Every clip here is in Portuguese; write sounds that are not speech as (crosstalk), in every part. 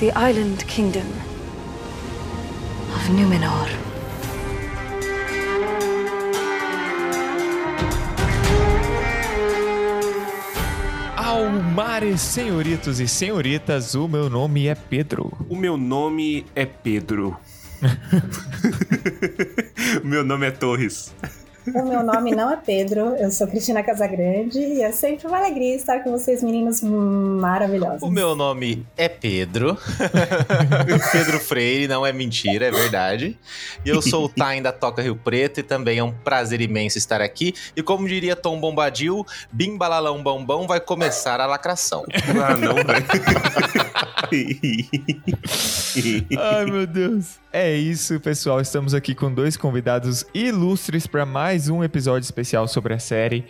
the island kingdom of Numenor. Almares, senhoritos e senhoritas, o meu nome é Pedro. O meu nome é Pedro. (laughs) (laughs) o meu nome é Torres. O meu nome não é Pedro, eu sou Cristina Casagrande e é sempre uma alegria estar com vocês, meninos maravilhosos. O meu nome é Pedro. (laughs) Pedro Freire, não é mentira, é verdade. E eu sou o Tain da Toca Rio Preto e também é um prazer imenso estar aqui. E como diria Tom Bombadil, bim balalão bombom vai começar a lacração. Ah, não, velho. (laughs) (laughs) Ai, meu Deus. É isso, pessoal. Estamos aqui com dois convidados ilustres para mais um episódio especial sobre a série.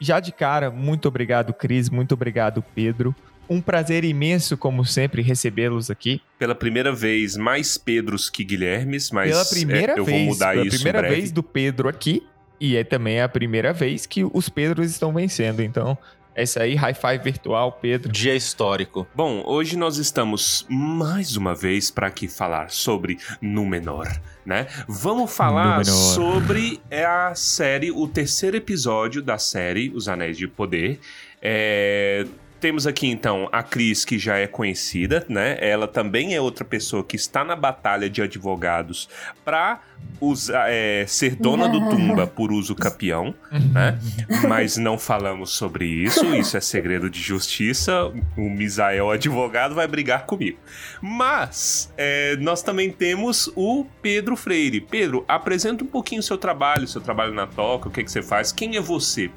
Já de cara, muito obrigado, Cris. Muito obrigado, Pedro. Um prazer imenso, como sempre, recebê-los aqui. Pela primeira vez, mais Pedros que Guilhermes, mas Pela primeira é, eu vez, vou mudar pela isso primeira em breve. vez do Pedro aqui. E é também a primeira vez que os Pedros estão vencendo. Então, é isso aí. High five virtual, Pedro. Dia histórico. Bom, hoje nós estamos mais uma vez para aqui falar sobre Númenor, né? Vamos falar Númenor. sobre a série, o terceiro episódio da série Os Anéis de Poder. É, Temos aqui então a Cris, que já é conhecida, né? Ela também é outra pessoa que está na batalha de advogados para ser dona do tumba por uso capião, né? (laughs) Mas não falamos sobre isso, isso é segredo de justiça. O Misael, advogado, vai brigar comigo. Mas é, nós também temos o Pedro Freire. Pedro, apresenta um pouquinho o seu trabalho, seu trabalho na Toca, o que, que você faz, quem é você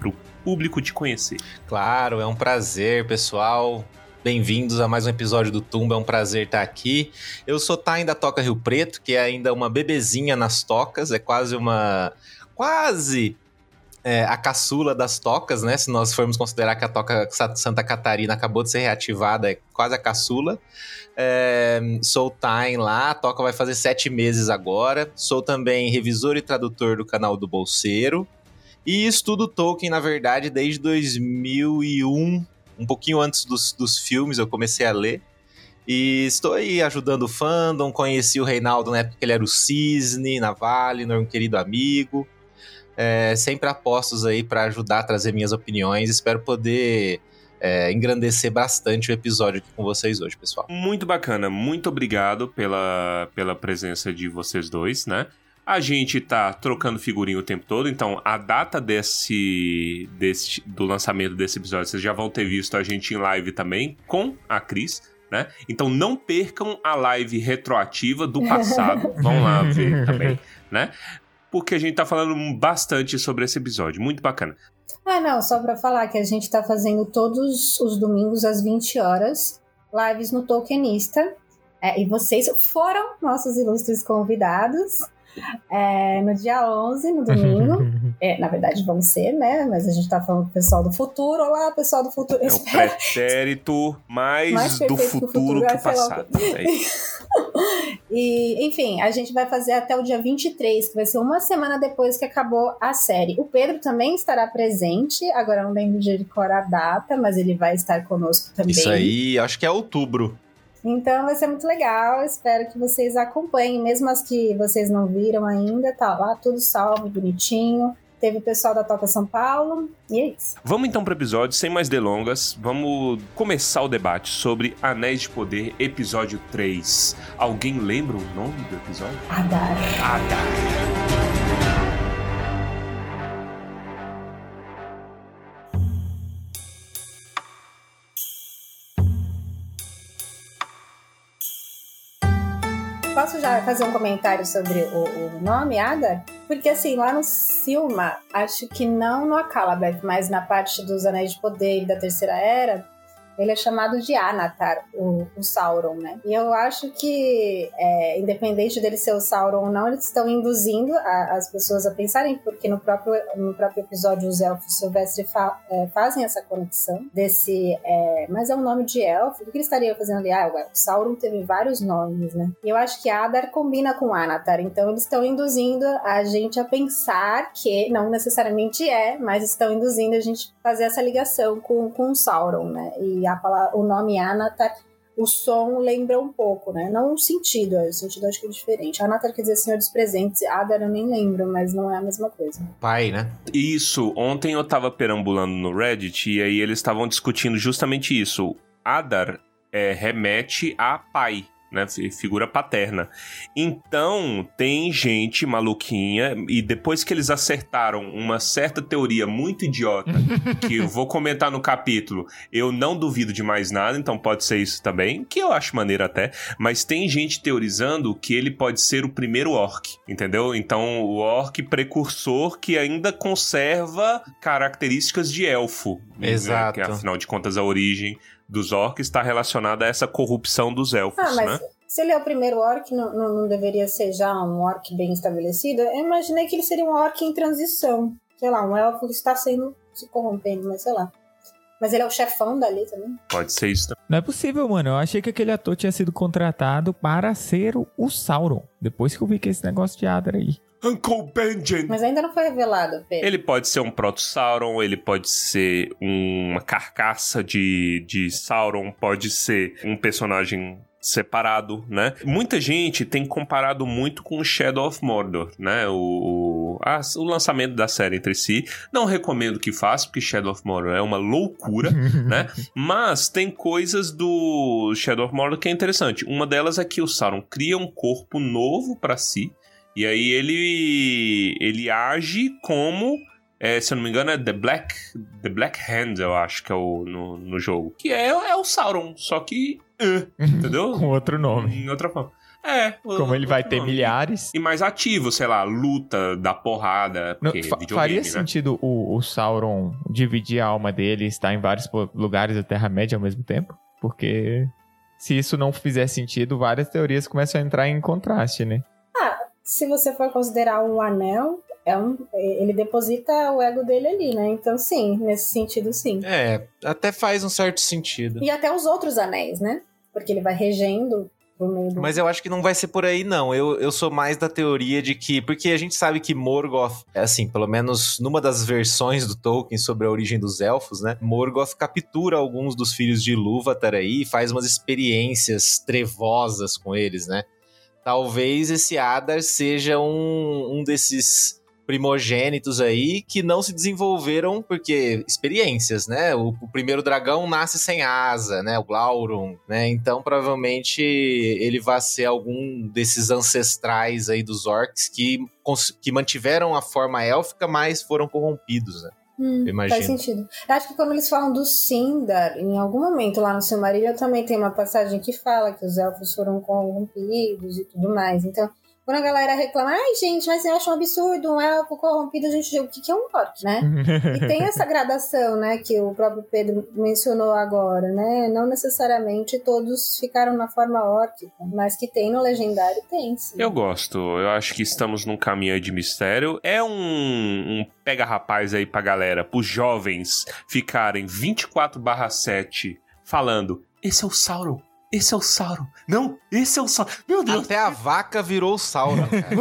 público te conhecer. Claro, é um prazer, pessoal. Bem-vindos a mais um episódio do Tumba, é um prazer estar aqui. Eu sou Tain da Toca Rio Preto, que é ainda uma bebezinha nas tocas, é quase uma. quase é, a caçula das tocas, né? Se nós formos considerar que a Toca Santa Catarina acabou de ser reativada, é quase a caçula. É, sou o Tain lá, a Toca vai fazer sete meses agora. Sou também revisor e tradutor do canal do Bolseiro. E estudo Tolkien, na verdade, desde 2001, um pouquinho antes dos, dos filmes, eu comecei a ler. E estou aí ajudando o fandom, conheci o Reinaldo na época que ele era o Cisne, na Valinor, um querido amigo. É, sempre apostos aí para ajudar a trazer minhas opiniões. Espero poder é, engrandecer bastante o episódio aqui com vocês hoje, pessoal. Muito bacana, muito obrigado pela, pela presença de vocês dois, né? A gente tá trocando figurinha o tempo todo, então a data desse, desse do lançamento desse episódio vocês já vão ter visto a gente em live também com a Cris, né? Então não percam a live retroativa do passado, (laughs) vão lá ver também, né? Porque a gente tá falando bastante sobre esse episódio, muito bacana. Ah, não, só para falar que a gente tá fazendo todos os domingos às 20 horas lives no Tolkienista. É, e vocês foram nossos ilustres convidados. É, no dia 11, no domingo. (laughs) É, na verdade, vão ser, né? Mas a gente tá falando com o pessoal do futuro. Olá, pessoal do futuro. É o pretérito mais, Mais do perfeito que o futuro futuro, que o passado. É. (laughs) E, enfim, a gente vai fazer até o dia 23, que vai ser uma semana depois que acabou a série. O Pedro também estará presente, agora eu não lembro de cor a data, mas ele vai estar conosco também. Isso aí, acho que é outubro. Então vai ser muito legal, espero que vocês acompanhem, mesmo as que vocês não viram ainda, tá lá tudo salvo, bonitinho. Teve o pessoal da Toca São Paulo, e é isso. Vamos então para o episódio, sem mais delongas. Vamos começar o debate sobre Anéis de Poder, episódio 3. Alguém lembra o nome do episódio? Adar. Adar. Já fazer um comentário sobre o, o nome, Ada? Porque assim, lá no Silma, acho que não no Akalabeth, mas na parte dos Anéis de Poder e da Terceira Era, ele é chamado de Anatar, o, o Sauron, né? E eu acho que, é, independente dele ser o Sauron ou não, eles estão induzindo a- as pessoas a pensarem, porque no próprio, no próprio episódio os elfos silvestres fa- é, fazem essa conexão desse. é, mas é um nome de elfo. O que ele estaria fazendo ali? Ah, o Sauron teve vários nomes, né? E eu acho que Adar combina com Anatar, então eles estão induzindo a gente a pensar que, não necessariamente é, mas estão induzindo a gente a fazer essa ligação com, com o Sauron, né? E a palavra, o nome Anatar o som lembra um pouco, né? Não o sentido, o sentido acho que é diferente. A Natália quer dizer Senhor dos Presentes, Adar eu nem lembro, mas não é a mesma coisa. Pai, né? Isso, ontem eu tava perambulando no Reddit e aí eles estavam discutindo justamente isso. Adar é, remete a pai, né? Figura paterna. Então, tem gente maluquinha, e depois que eles acertaram uma certa teoria muito idiota, (laughs) que eu vou comentar no capítulo, eu não duvido de mais nada, então pode ser isso também, que eu acho maneiro até, mas tem gente teorizando que ele pode ser o primeiro orc, entendeu? Então, o orc precursor que ainda conserva características de elfo. Exato. Né? Que, afinal de contas, a origem dos orcs está relacionada a essa corrupção dos elfos, Ah, mas né? se ele é o primeiro orc, não, não, não deveria ser já um orc bem estabelecido? Eu imaginei que ele seria um orc em transição. Sei lá, um elfo que está sendo se corrompendo, mas sei lá. Mas ele é o chefão dali também. Pode ser isso também. Não é possível, mano. Eu achei que aquele ator tinha sido contratado para ser o, o Sauron. Depois que eu vi que esse negócio de Adar aí. Uncle Benjen! Mas ainda não foi revelado, Pedro. Ele pode ser um proto-Sauron, ele pode ser uma carcaça de, de Sauron, pode ser um personagem separado, né? Muita gente tem comparado muito com Shadow of Mordor, né? O, o, a- o lançamento da série entre si. Não recomendo que faça, porque Shadow of Mordor é uma loucura, (laughs) né? Mas tem coisas do Shadow of Mordor que é interessante. Uma delas é que o Sauron cria um corpo novo pra si, e aí ele ele age como é, se eu não me engano, é The Black, The Black Hand, eu acho que é o no, no jogo. Que é, é o Sauron, só que. eh, entendeu? Com outro nome. Em outra forma. É. Como ele vai ter não. milhares. E mais ativo, sei lá, luta, da porrada. Não, faria né? sentido o, o Sauron dividir a alma dele e estar em vários lugares da Terra-média ao mesmo tempo? Porque se isso não fizer sentido, várias teorias começam a entrar em contraste, né? Se você for considerar o anel, é um, ele deposita o ego dele ali, né? Então, sim, nesse sentido, sim. É, até faz um certo sentido. E até os outros anéis, né? Porque ele vai regendo por meio do. Mas eu acho que não vai ser por aí, não. Eu, eu sou mais da teoria de que. Porque a gente sabe que Morgoth, assim, pelo menos numa das versões do Tolkien sobre a origem dos elfos, né? Morgoth captura alguns dos filhos de Ilúvatar aí e faz umas experiências trevosas com eles, né? Talvez esse Adar seja um, um desses primogênitos aí que não se desenvolveram porque experiências, né? O, o primeiro dragão nasce sem asa, né? O Glaurung, né? Então provavelmente ele vai ser algum desses ancestrais aí dos orcs que, que mantiveram a forma élfica, mas foram corrompidos, né? Hum. Faz sentido. Eu acho que quando eles falam do Sindar, em algum momento lá no Silmarillion também tem uma passagem que fala que os elfos foram corrompidos e tudo mais. Então, quando a galera reclama, ai gente, mas eu acho um absurdo um elfo corrompido, a gente diz, o que que é um orc, né? E tem (laughs) essa gradação, né, que o próprio Pedro mencionou agora, né? Não necessariamente todos ficaram na forma orc, mas que tem no legendário, tem, sim. Eu gosto, eu acho que estamos num caminho aí de mistério. É um, um pega-rapaz aí pra galera, pros jovens ficarem 24/7 falando: esse é o Sauron, esse é o Sauron. Não, esse é o Sauron. Meu Deus. Até a vaca virou Sauron, (laughs) cara.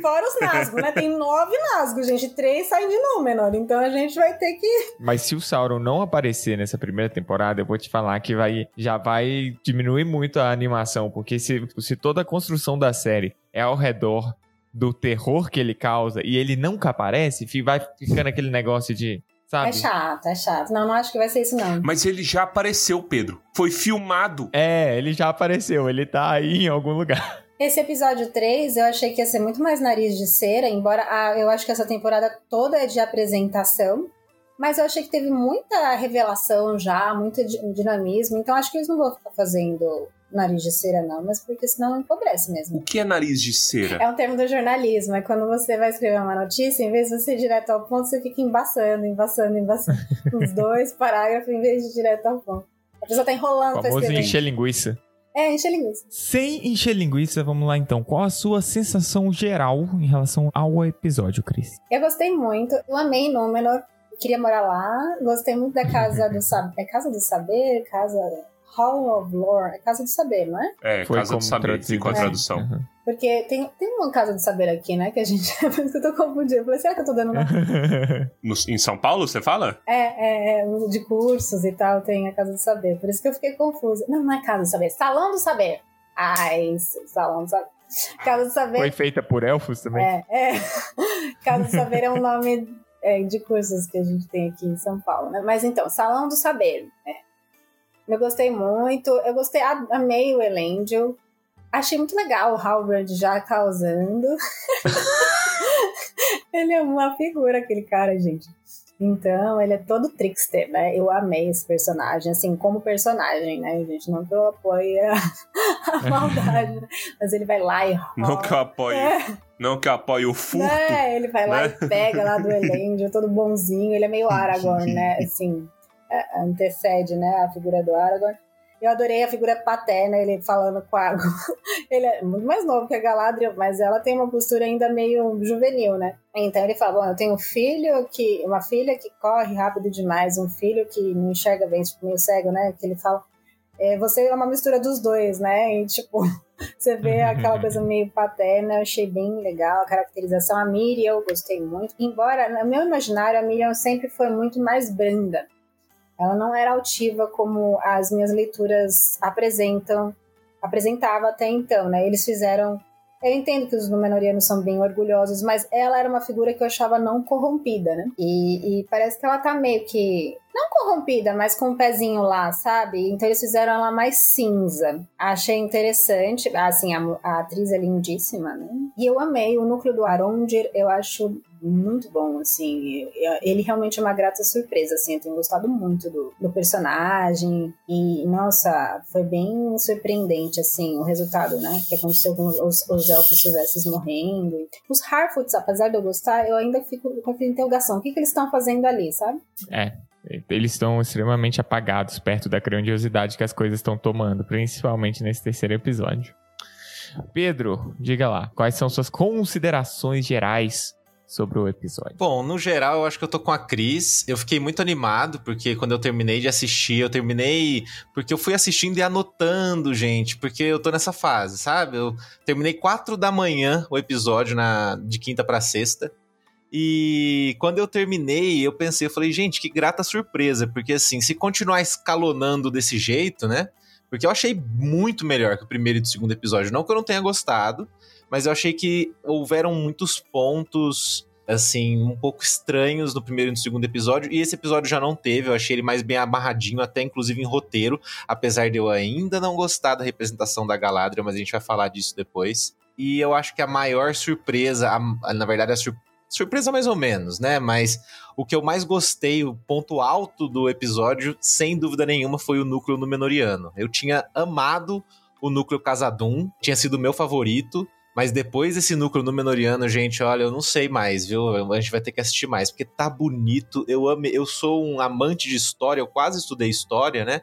Fora os Nazgûl, né? Tem nove Nazgûl, gente. Três saem de Númenor. Então a gente vai ter que Mas se o Sauron não aparecer nessa primeira temporada, eu vou te falar que vai, já vai diminuir muito a animação, porque se, se toda a construção da série é ao redor do terror que ele causa e ele nunca aparece, vai ficando aquele negócio de, sabe? É chato, é chato. Não, não acho que vai ser isso, não. Mas ele já apareceu, Pedro. Foi filmado. É, ele já apareceu, ele tá aí em algum lugar. Esse episódio 3, eu achei que ia ser muito mais nariz de cera, embora ah, eu acho que essa temporada toda é de apresentação. Mas eu achei que teve muita revelação já, muito di- dinamismo. Então acho que eles não vão ficar fazendo nariz de cera, não. Mas porque senão empobrece mesmo. O que é nariz de cera? É um termo do jornalismo. É quando você vai escrever uma notícia, em vez de você ir direto ao ponto, você fica embaçando, embaçando, embaçando. (laughs) Uns dois parágrafos em vez de ir direto ao ponto. A pessoa tá enrolando O pra escrever. encher linguiça. É, encher linguiça. Sem encher linguiça, vamos lá então. Qual a sua sensação geral em relação ao episódio, Cris? Eu gostei muito. Eu amei Númenor. Queria morar lá. Gostei muito da Casa do Saber. É Casa do Saber? Casa Hall of Lore, é Casa do Saber, não é? É, Foi Casa do Saber, com a É. tradução. Uhum. Porque tem, tem uma Casa do Saber aqui, né? Que a gente. (laughs) Por isso que eu tô confundindo. Eu falei, será que eu tô dando nome? (laughs) No- em São Paulo, você fala? É, é, é, de cursos e tal, tem a Casa do Saber. Por isso que eu fiquei confusa. Não, não é Casa do Saber, Salão do Saber. Ai, isso, Salão do Saber. Casa do Saber. Foi feita por elfos também? É, é. (laughs) Casa do Saber é um nome é, de cursos que a gente tem aqui em São Paulo, né? Mas então, Salão do Saber. né? Eu gostei muito. Eu gostei, amei o Elendil. Achei muito legal o Halbrand já causando. (laughs) ele é uma figura, aquele cara, gente. Então, ele é todo trickster, né? Eu amei esse personagem, assim, como personagem, né, gente? Não que eu apoie a, a (laughs) maldade, né? Mas ele vai lá e Não que eu apoie, É. não que eu apoie o furto. É, ele vai lá né? e pega lá do (laughs) Elendil, todo bonzinho. Ele é meio Aragorn, né? Assim, antecede, né? A figura do Aragorn. Eu adorei a figura paterna, ele falando com a... (laughs) ele é muito mais novo que a Galadriel, mas ela tem uma postura ainda meio juvenil, né? Então ele fala, bom, eu tenho um filho que... Uma filha que corre rápido demais, um filho que não enxerga bem, tipo, meio cego, né? Que ele fala... é, você é uma mistura dos dois, né? E, tipo, (laughs) você vê aquela (laughs) coisa meio paterna, eu achei bem legal a caracterização. A Miriam eu gostei muito, embora no meu imaginário a Miriam sempre foi muito mais branda. Ela não era altiva como as minhas leituras apresentam, apresentava até então, né? Eles fizeram. Eu entendo que os Númenóreanos são bem orgulhosos, mas ela era uma figura que eu achava não corrompida, né? E, e parece que ela tá meio que. Não corrompida, mas com o pezinho lá, sabe? Então eles fizeram ela mais cinza. Achei interessante. Assim, a, a atriz é lindíssima, né? E eu amei o núcleo do Arondir, eu acho muito bom, assim. Ele realmente é uma grata surpresa, assim. Eu tenho gostado muito do, do personagem. E, nossa, foi bem surpreendente, assim, o resultado, né? Que aconteceu com os, os elfos silvestres morrendo. Os Harfoots, apesar de eu gostar, eu ainda fico com a interrogação. O que, que eles estão fazendo ali, sabe? É. Eles estão extremamente apagados perto da grandiosidade que as coisas estão tomando, principalmente nesse terceiro episódio. Pedro, diga lá, quais são suas considerações gerais sobre o episódio? Bom, no geral, eu acho que eu tô com a Cris. Eu fiquei muito animado, porque quando eu terminei de assistir, eu terminei. Porque eu fui assistindo e anotando, gente. Porque eu tô nessa fase, sabe? Eu terminei quatro da manhã o episódio na, de quinta pra sexta. E quando eu terminei, eu pensei, eu falei, gente, que grata surpresa. Porque assim, se continuar escalonando desse jeito, né? Porque eu achei muito melhor que o primeiro e o segundo episódio. Não que eu não tenha gostado, mas eu achei que houveram muitos pontos assim, um pouco estranhos no primeiro e no segundo episódio, e esse episódio já não teve, eu achei ele mais bem amarradinho, até inclusive em roteiro, apesar de eu ainda não gostar da representação da Galadriel, mas a gente vai falar disso depois. E eu acho que a maior surpresa, a- na verdade a sur- surpresa mais ou menos, né, mas o que eu mais gostei, o ponto alto do episódio, sem dúvida nenhuma, foi o núcleo Númenoriano. Eu tinha amado o núcleo Casadum, tinha sido meu favorito, mas depois desse núcleo Númenoriano, gente, olha, eu não sei mais, viu? A gente vai ter que assistir mais, porque tá bonito. Eu ame, eu sou um amante de história, eu quase estudei história, né?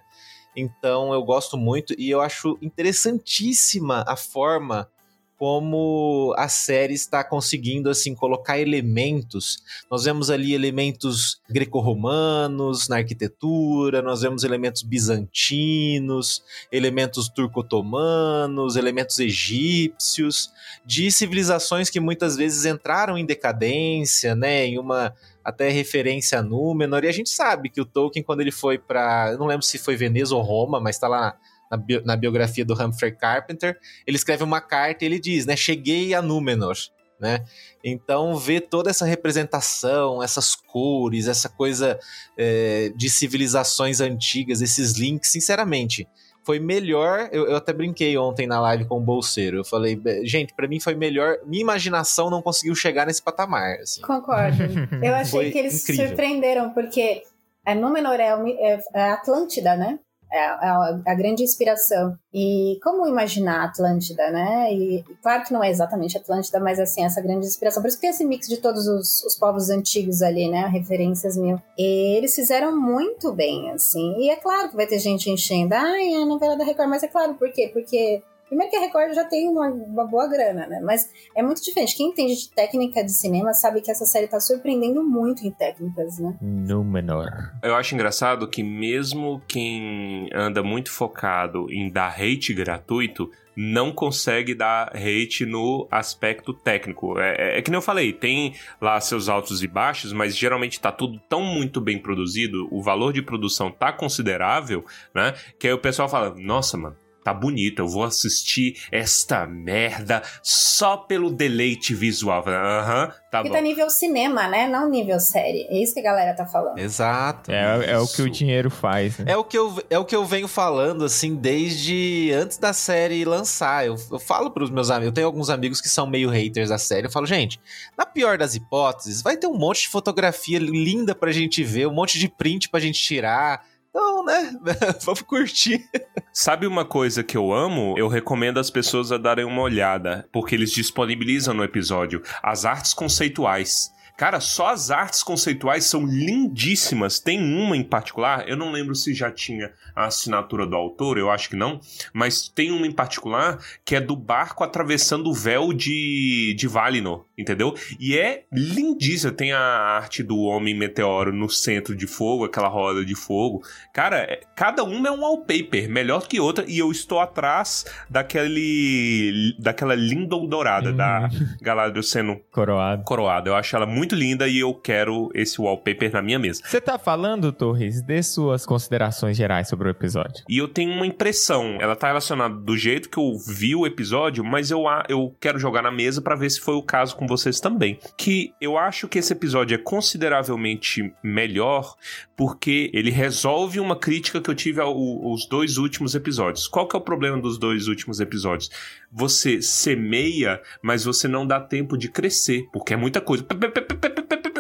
Então eu gosto muito e eu acho interessantíssima a forma como a série está conseguindo assim colocar elementos. Nós vemos ali elementos greco-romanos na arquitetura, nós vemos elementos bizantinos, elementos turco-otomanos, elementos egípcios, de civilizações que muitas vezes entraram em decadência, né, em uma até referência a Númenor, e a gente sabe que o Tolkien, quando ele foi para, não lembro se foi Veneza ou Roma, mas está lá na, bio- na biografia do Humphrey Carpenter, ele escreve uma carta e ele diz, né, cheguei a Númenor, né, então ver toda essa representação, essas cores, essa coisa é, de civilizações antigas, esses links, sinceramente, foi melhor. Eu, eu até brinquei ontem na live com o Bolseiro. Eu falei, "Be- gente, pra mim foi melhor. Minha imaginação não conseguiu chegar nesse patamar. Assim. Concordo. Eu (laughs) achei Foi que eles incrível. surpreenderam, porque a Númenor é, é- é Atlântida, né? É a, a grande inspiração. E como imaginar Atlântida, né? E claro que não é exatamente Atlântida, mas assim, essa grande inspiração. Por isso que tem esse mix de todos os, os povos antigos ali, né? Referências mil. E eles fizeram muito bem, assim. E é claro que vai ter gente enchendo. Ai, a novela da Record, mas é claro, por quê? Porque Primeiro que a Record já tem uma, uma, boa grana, né? Mas é muito diferente. Quem entende de técnica de cinema sabe que essa série tá surpreendendo muito em técnicas, né? No menor. Eu acho engraçado que mesmo quem anda muito focado em dar hate gratuito, não consegue dar hate no aspecto técnico. É, é, é, que nem eu falei, tem lá seus altos e baixos, mas geralmente tá tudo tão muito bem produzido, o valor de produção tá considerável, né? Que aí o pessoal fala, nossa, mano, tá bonito, eu vou assistir esta merda só pelo deleite visual. Aham, uhum, tá Porque bom. tá nível cinema, né? Não nível série. É isso que a galera tá falando. Exato. É, é o que o dinheiro faz. Né? É, o que eu, é o que eu venho falando, assim, desde antes da série lançar. Eu, eu falo pros meus amigos, eu tenho alguns amigos que são meio haters da série. Eu falo, gente, na pior das hipóteses, vai ter um monte de fotografia linda pra gente ver, um monte de print pra gente tirar então, né? (laughs) Vamos curtir. Sabe uma coisa que eu amo? Eu recomendo as pessoas a darem uma olhada, porque eles disponibilizam no episódio as artes conceituais. Cara, só as artes conceituais são lindíssimas. Tem uma em particular, eu não lembro se já tinha a assinatura do autor, eu acho que não, mas tem uma em particular que é do barco atravessando o véu de, de Valinor, entendeu? E é lindíssima. Tem a arte do homem meteoro no centro de fogo, aquela roda de fogo. Cara, é, cada uma é um wallpaper, melhor que outra, e eu estou atrás daquele daquela Lindon dourada, da Hum. (laughs) Galadriel sendo Coroado. coroada. Eu acho ela muito linda e eu quero esse wallpaper na minha mesa. Você tá falando, Torres, de suas considerações gerais sobre o episódio? E eu tenho uma impressão, ela tá relacionada do jeito que eu vi o episódio, mas eu, eu quero jogar na mesa pra ver se foi o caso com vocês também. Que eu acho que esse episódio é consideravelmente melhor porque ele resolve uma crítica que eu tive ao- aos dois últimos episódios. Qual que é o problema dos dois últimos episódios? Você semeia, mas você não dá tempo de crescer, porque é muita coisa.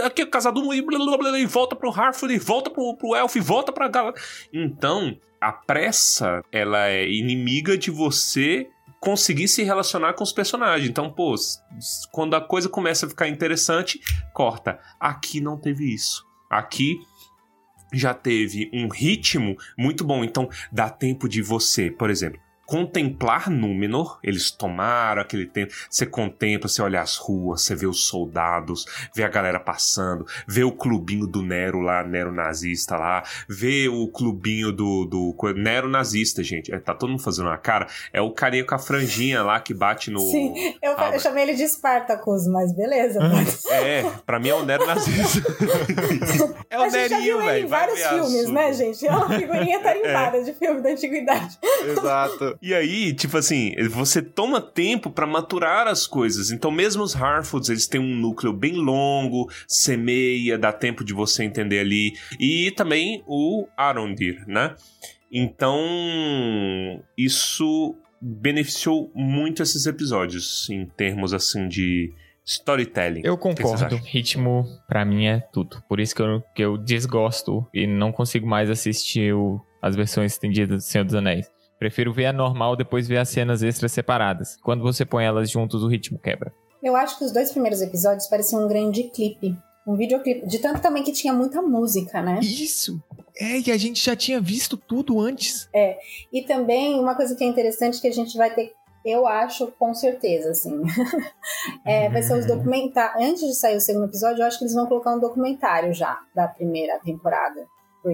Aqui é e blá, blá, blá, e volta pro Harford, e volta pro, pro Elf, e volta pra Gal. Então, a pressa, ela é inimiga de você conseguir se relacionar com os personagens. Então, pô, quando a coisa começa a ficar interessante, corta. Aqui não teve isso. Aqui já teve um ritmo muito bom. Então, dá tempo de você, por exemplo, contemplar Númenor. Eles tomaram aquele tempo. Você contempla, você olha as ruas, você vê os soldados, vê a galera passando, vê o clubinho do Nero lá, Nero nazista lá, vê o clubinho do, do Nero nazista, gente. É, tá todo mundo fazendo uma cara. É o carinha com a franjinha lá que bate no. Sim, eu, Ah, eu chamei ele de Spartacus, mas beleza. pode É, pra mim é o Nero nazista. (laughs) é o a gente já Nerinho, viu ele velho. em vários filmes, né, gente? É uma figurinha (laughs) tarimbada de filme da antiguidade. Exato. E aí, tipo assim, você toma tempo pra maturar as coisas. Então, mesmo os Harfoods, eles têm um núcleo bem longo, semeia, dá tempo de você entender ali. E também o Arondir, né? Então, isso beneficiou muito esses episódios em termos assim de storytelling. Eu concordo. Ritmo, pra mim, é tudo. Por isso que eu, que eu desgosto e não consigo mais assistir o- as versões estendidas do Senhor dos Anéis. Prefiro ver a normal, depois ver as cenas extras separadas. Quando você põe elas juntos, o ritmo quebra. Eu acho que os dois primeiros episódios pareciam um grande clipe. Um videoclipe. De tanto também que tinha muita música, né? Isso! É, e a gente já tinha visto tudo antes. E também, uma coisa que é interessante que a gente vai ter, eu acho, com certeza, assim. (laughs) é, vai ser os documentários. Antes de sair o segundo episódio, eu acho que eles vão colocar um documentário já da primeira temporada.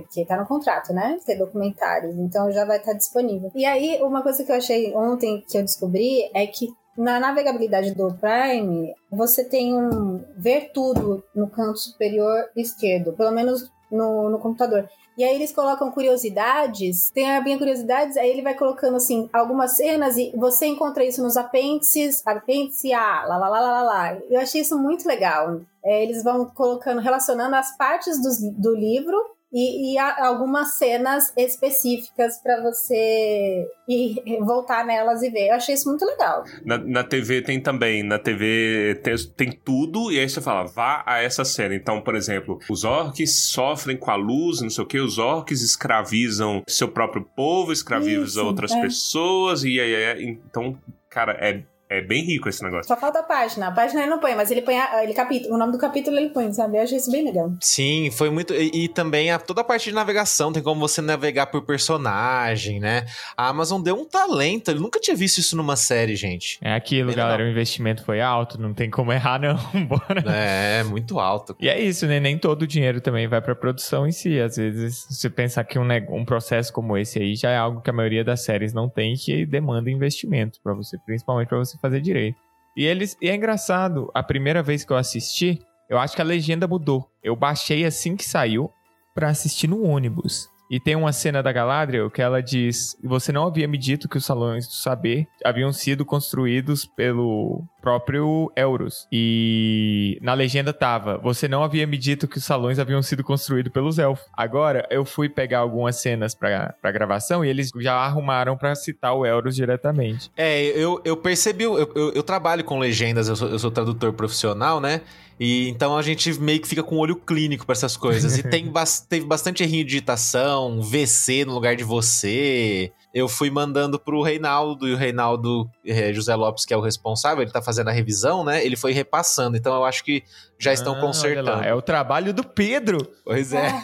Porque tá no contrato, né? Ter documentários. Então já vai estar disponível. E aí, uma coisa que eu achei ontem que eu descobri é que na navegabilidade do Prime, você tem um ver tudo no canto superior esquerdo, pelo menos no, no computador. E aí eles colocam curiosidades, tem a minha curiosidades, aí ele vai colocando assim algumas cenas e você encontra isso nos apêndices, apêndice A, lá lá lá lá lá. Eu achei isso muito legal. É, eles vão colocando, relacionando as partes dos- do livro e, e algumas cenas específicas para você ir voltar nelas e ver. Eu achei isso muito legal. Na, na TV tem também, na TV tem, tem tudo, e aí você fala, vá a essa cena. Então, por exemplo, os orcs sofrem com a luz, não sei o que, os orcs escravizam seu próprio povo, escravizam Isso, outras é. pessoas, e aí- então, cara, é. É bem rico esse negócio. Só falta a página. A página ele não põe, mas ele põe a, ele capítulo, o nome do capítulo ele põe, sabe? Eu achei isso bem legal. Sim, foi muito. E, e também a, toda a parte de navegação, tem como você navegar por personagem, né? A Amazon deu um talento. Eu nunca tinha visto isso numa série, gente. É aquilo, Bem galera. legal. O investimento foi alto, não tem como errar, não. (laughs) Bora. É, muito alto. E é isso, né? Nem todo o dinheiro também vai pra produção em si. Às vezes, se você pensar que um, um processo como esse aí já é algo que a maioria das séries não tem, que demanda investimento pra você, principalmente pra você fazer direito. E eles, e é engraçado, a primeira vez que eu assisti, eu acho que a legenda mudou. Eu baixei assim que saiu pra assistir no ônibus. E tem uma cena da Galadriel que ela diz: Você não havia me dito que os salões do saber haviam sido construídos pelo próprio Euros. E na legenda tava: Você não havia me dito que os salões haviam sido construídos pelos elfos. Agora eu fui pegar algumas cenas pra, pra gravação e eles já arrumaram pra citar o Euros diretamente. É, eu, eu percebi, eu, eu, eu trabalho com legendas, eu sou, eu sou tradutor profissional, né? E então a gente meio que fica com olho clínico pra essas coisas. E (laughs) tem bas- teve bastante errinho de digitação, VC no lugar de você. Eu fui mandando pro Reinaldo, e o Reinaldo eh, José Lopes, que é o responsável, ele tá fazendo a revisão, né? Ele foi repassando. Então eu acho que já estão Ah, olha consertando. lá, é o trabalho do Pedro. Pois é. (laughs)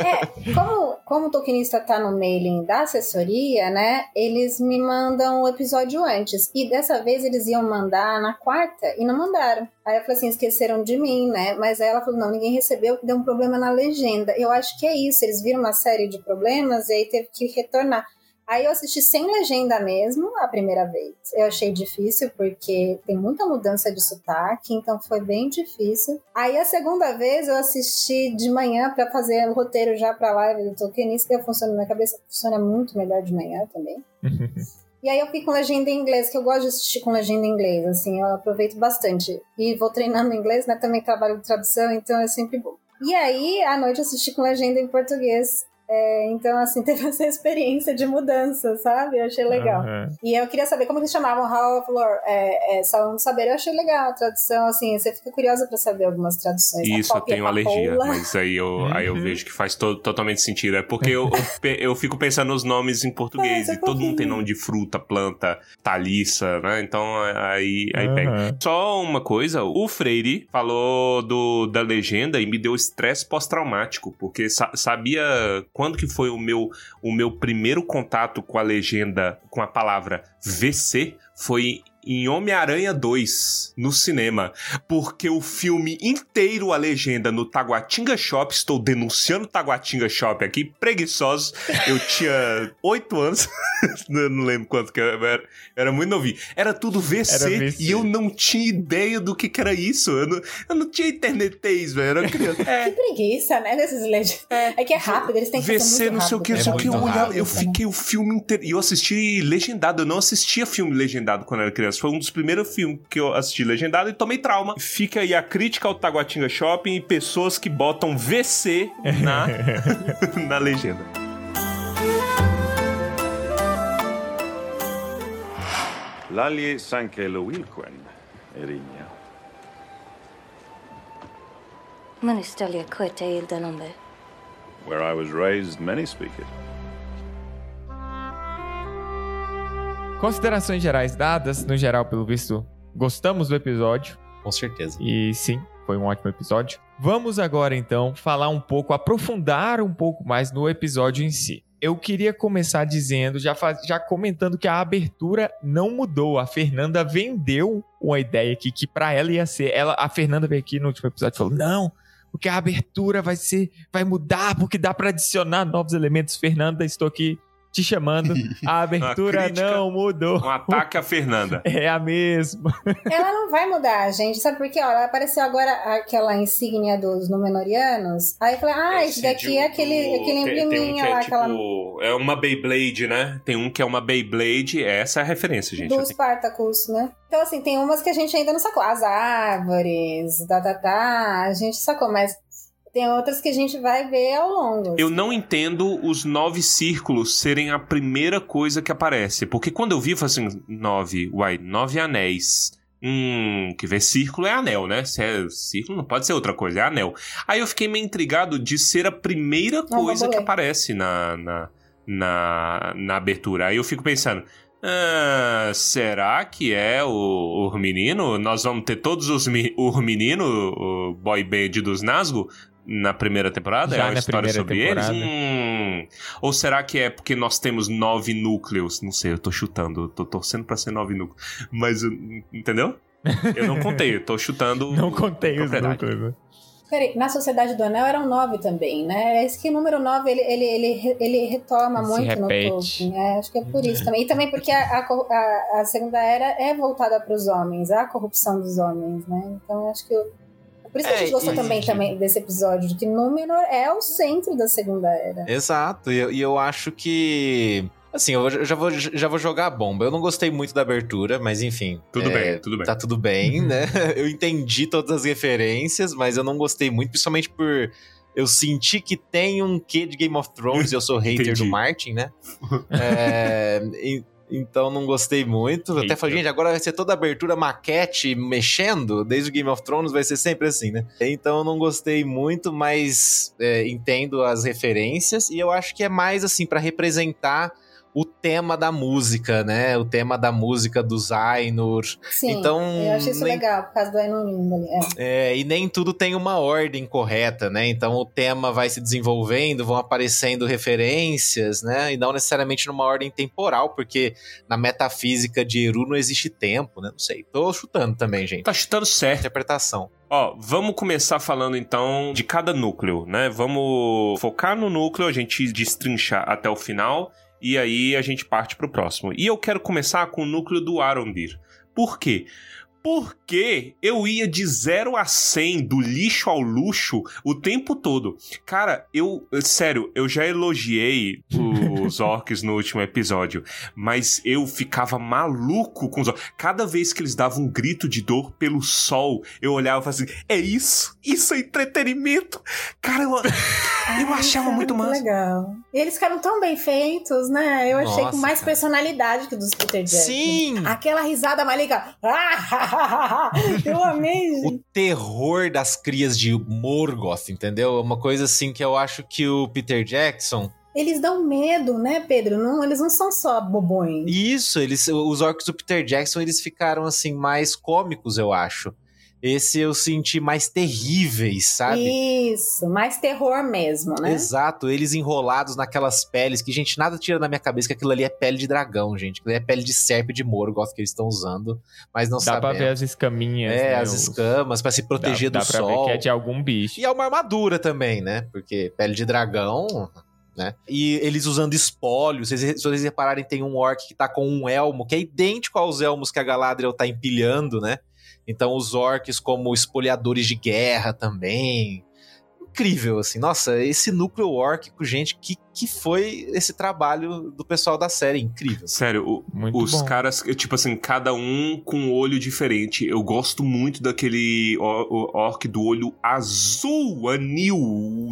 É, como, como o tokenista tá no mailing da assessoria, né? Eles me mandam o episódio antes. E dessa vez eles iam mandar na quarta e não mandaram. Aí eu falei assim, esqueceram de mim, né? Mas aí ela falou, não, ninguém recebeu, deu um problema na legenda. Eu acho que é isso, eles viram uma série de problemas e aí teve que retornar. Aí eu assisti sem legenda mesmo a primeira vez. Eu achei difícil porque tem muita mudança de sotaque, então foi bem difícil. Aí a segunda vez eu assisti de manhã pra fazer o roteiro já pra live do Tolkienista, que funciona na minha cabeça, funciona muito melhor de manhã também. (laughs) E aí eu fiquei com legenda em inglês, que eu gosto de assistir com legenda em inglês, assim, eu aproveito bastante. E vou treinando inglês, né? Também trabalho de tradução, então é sempre bom. E aí, à noite, eu assisti com legenda em português. É, então, assim, (laughs) teve essa experiência de mudança, sabe? Eu achei legal. Aham. E eu queria saber como eles chamavam Hall of Lore, é, é, Salão do Saber. Eu achei legal a tradução, assim, você fica curiosa pra saber algumas traduções. Isso, eu cópia tenho alergia, mas aí eu, (laughs) aí eu Uhum. vejo que faz to- totalmente sentido. É porque eu, eu, eu fico pensando nos nomes em português É, e todo mundo tem nome de fruta, planta, taliça, né? Então aí, aí pega. Aham. Só uma coisa, o Freire falou do, da legenda e me deu estresse pós-traumático, porque sa- sabia quando que foi o meu, o meu primeiro contato com a legenda, com a palavra VC? Foi em Homem-Aranha 2, no cinema. Porque o filme inteiro, a legenda no Taguatinga Shop, estou denunciando o Taguatinga Shop aqui, preguiçosos. Eu tinha (laughs) 8 anos, (laughs) eu não lembro quanto que eu era, era muito novinho. Era tudo VC, Era VC. e eu não tinha ideia do que, que era isso. Eu não, eu não tinha internetês, velho, eu era criança. É, Que preguiça, né, desses legendas. É, que é rápido, eles têm que VC, fazer muito não sei o que, só né? que eu olhava, eu né? fiquei o filme inteiro. E eu assisti legendado, eu não assistia filme legendado quando era criança. Foi um dos primeiros filmes que eu assisti legendado e tomei trauma. Fica aí a crítica ao Taguatinga Shopping e pessoas que botam VC na, (laughs) na legenda. Lali Sankelo Wilquen, Erinia. Manistalia koete ildanombe. Where I was raised, many speak it. Considerações gerais dadas, no geral, pelo visto, gostamos do episódio. Com certeza. E sim, foi um ótimo episódio. Vamos agora então falar um pouco, aprofundar um pouco mais no episódio em si. Eu queria começar dizendo, já, faz- já comentando que a abertura não mudou. A Fernanda vendeu uma ideia aqui que pra ela ia ser. Ela, a Fernanda veio aqui no último episódio e falou: não, porque a abertura vai ser, vai mudar, porque dá pra adicionar novos elementos. Fernanda, estou aqui te chamando. A abertura crítica. não mudou. Um ataque à Fernanda. (laughs) É a mesma. Ela não vai mudar, gente. Sabe por quê? Olha, apareceu agora aquela insígnia dos Númenóreanos. Aí eu falei, ah, esse daqui é aquele, aquele embleminha lá, aquela tipo, é uma Beyblade, né? Tem um que é uma Beyblade. Essa é a referência, gente. do Spartacus, né? Então, assim, tem umas que a gente ainda não sacou. As árvores, da, da, da, a gente sacou, mas tem outras que a gente vai ver ao longo. Eu não entendo os nove círculos serem a primeira coisa que aparece. Porque quando eu vi, eu falei assim, nove, uai, nove anéis. Hum, que ver círculo é anel, né? Se é círculo, não pode ser outra coisa, é anel. Aí eu fiquei meio intrigado de ser a primeira coisa que aparece na, na, na, na abertura. Aí eu fico pensando, Ah, será que é o, o menino? Nós vamos ter todos os mi, o menino, o boy band dos Nazgûl na primeira temporada? Já é uma na história primeira sobre temporada. eles? Hum. Ou será que é porque nós temos nove núcleos? Não sei, eu tô chutando, eu tô torcendo pra ser nove núcleos. Mas, eu- entendeu? Eu não contei, eu tô chutando. (laughs) Não contei os núcleos. né? Peraí, na Sociedade do Anel eram nove também, né? Esse que o número nove, ele, ele, ele, ele retoma Se muito repete. no Tolkien. É, acho que é por isso também. E também porque a, a, a- Segunda Era é voltada para os homens, a corrupção dos homens, né? Então acho que... eu- Por isso que a É, gente gostou e- também, também desse episódio, de que Númenor é o centro da Segunda Era. Exato, e eu, e eu acho que. Assim, eu já vou, já vou jogar a bomba. Eu não gostei muito da abertura, mas enfim. Tudo é, bem, tudo bem. Tá tudo bem, (laughs) né? Eu entendi todas as referências, mas eu não gostei muito, principalmente por. Eu senti que tem um quê de Game of Thrones e eu sou hater do Martin, né? (laughs) É, então não gostei muito. Até Hater. falei, gente, agora vai ser toda abertura maquete mexendo, desde o Game of Thrones vai ser sempre assim, né? Então eu não gostei muito, mas é, entendo as referências e eu acho que é mais assim pra representar o tema da música, né? O tema da música dos Ainur. Sim, Então, eu achei isso nem- legal, por causa do ali. É. É, e nem tudo tem uma ordem correta, né? Então o tema vai se desenvolvendo, vão aparecendo referências, né? E não necessariamente numa ordem temporal, porque na metafísica de Eru não existe tempo, né? Não sei. Tô chutando também, gente. Tá chutando certo. Interpretação. Ó, vamos começar falando então de cada núcleo, né? Vamos focar no núcleo, a gente destrinchar até o final e aí a gente parte pro próximo. E eu quero começar com o núcleo do Arondir. Por quê? Porque eu ia de 0 a 100, do lixo ao luxo, o tempo todo. Cara, eu. Sério, eu já elogiei os (laughs) orcs no último episódio, mas eu ficava maluco com os orcs. Cada vez que eles davam um grito de dor pelo sol, eu olhava e falava assim: é isso? Isso é entretenimento? Cara, eu, (laughs) eu achava muito massa. legal. E eles ficaram tão bem feitos, né? Eu achei Nossa, com mais cara. personalidade que o dos Peter Jackson. Sim! Aquela risada maligna. Eu amei, (laughs) gente. O terror das crias de Morgoth, entendeu? É uma coisa assim que eu acho que o Peter Jackson Eles dão medo, né, Pedro? Não, eles não são só bobões. Isso, eles, os orcs do Peter Jackson, eles ficaram assim mais cômicos, eu acho. Esse eu senti mais terríveis, sabe? Isso, mais terror mesmo, né? Exato, eles enrolados naquelas peles que, gente, nada tira da minha cabeça que aquilo ali é pele de dragão, gente. Aquilo ali é pele de serpe de Morgoth que eles estão usando, mas não Dá sabemos. pra ver as escaminhas. É, né, as os- escamas, pra se proteger dá, do dá pra sol. ver que é de algum bicho. E é uma armadura também, né? Porque pele de dragão, né? E eles usando vocês, se vocês repararem, tem um orc que tá com um elmo que é idêntico aos elmos que a Galadriel tá empilhando, né? Então os orcs como espoliadores de guerra também. Incrível, assim. Nossa, esse núcleo órquico, gente, que, que foi esse trabalho do pessoal da série. Incrível. Sério, o- Muito os bom. caras, tipo assim, cada um com um olho diferente. Eu gosto muito daquele or- orc do olho azul, anil.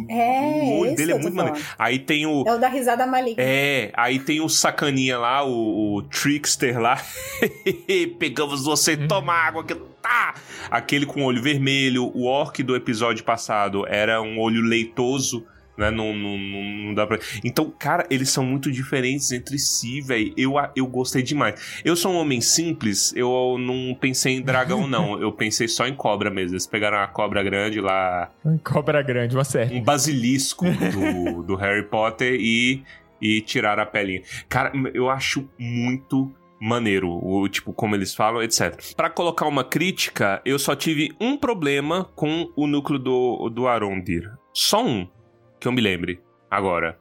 É, o olho dele é tô muito maneiro. Aí tem o. É o da risada maligna. É, aí tem o sacaninha lá, o, o trickster lá. (laughs) Pegamos você, Uhum. toma água que tá. Aquele com olho vermelho. O orc do episódio passado era um olho leitoso. Né? Não, não, não, dá pra. Então, cara, eles são muito diferentes entre si, velho. Eu, eu gostei demais. Eu sou um homem simples, eu não pensei em dragão, não. (laughs) Eu pensei só em cobra mesmo. Eles pegaram a cobra grande lá, Cobra grande, uma série. um basilisco (laughs) do, do Harry Potter e, e tirar a pelinha. Cara, eu acho muito maneiro, o tipo, como eles falam, etc. Pra colocar uma crítica, eu só tive um problema com o núcleo do, do Arondir. Só um, que eu me lembre agora.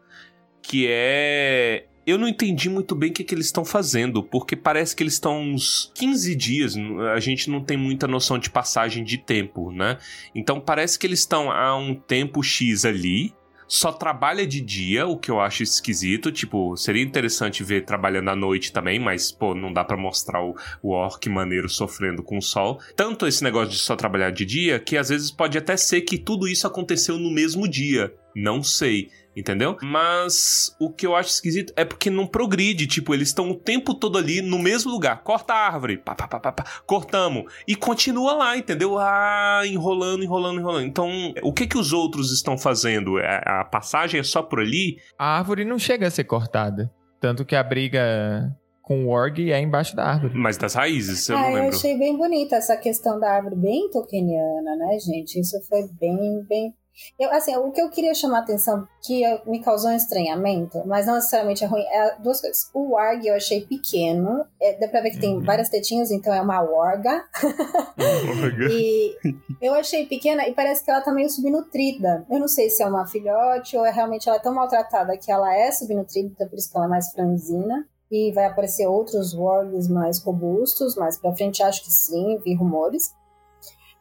Que é. Eu não entendi muito bem o que, que eles estão fazendo, porque parece que eles estão uns 15 dias, a gente não tem muita noção de passagem de tempo, né? Então parece que eles estão há um tempo X ali, só trabalha de dia, o que eu acho esquisito. Tipo, seria interessante ver trabalhando à noite também, mas, pô, não dá pra mostrar o, o orc maneiro sofrendo com o sol. Tanto esse negócio de só trabalhar de dia, que às vezes pode até ser que tudo isso aconteceu no mesmo dia. Não sei. Entendeu? Mas o que eu acho esquisito é porque não progride. Tipo, eles estão o tempo todo ali no mesmo lugar. Corta a árvore. Pá, pá, pá, pá, pá. Cortamos. E continua lá, entendeu? Ah, enrolando, enrolando, enrolando. Então, o que que os outros estão fazendo? É- A passagem é só por ali? A árvore não chega a ser cortada. Tanto que a briga com o org é embaixo da árvore. Mas das raízes, eu ah, não eu lembro. achei bem bonita essa questão da árvore, bem tolkieniana, né, gente? Isso foi bem, bem. Eu, assim, o que eu queria chamar a atenção, que me causou um estranhamento, mas não necessariamente é ruim, é duas coisas. O warg eu achei pequeno, é, dá pra ver que tem Uhum. várias tetinhas, então é uma warga. (laughs) E eu achei pequena e parece que ela tá meio subnutrida. Eu não sei se é uma filhote ou é realmente ela é tão maltratada que ela é subnutrida, por isso que ela é mais franzina. E vai aparecer outros wargs mais robustos, mais pra frente acho que sim, vi rumores.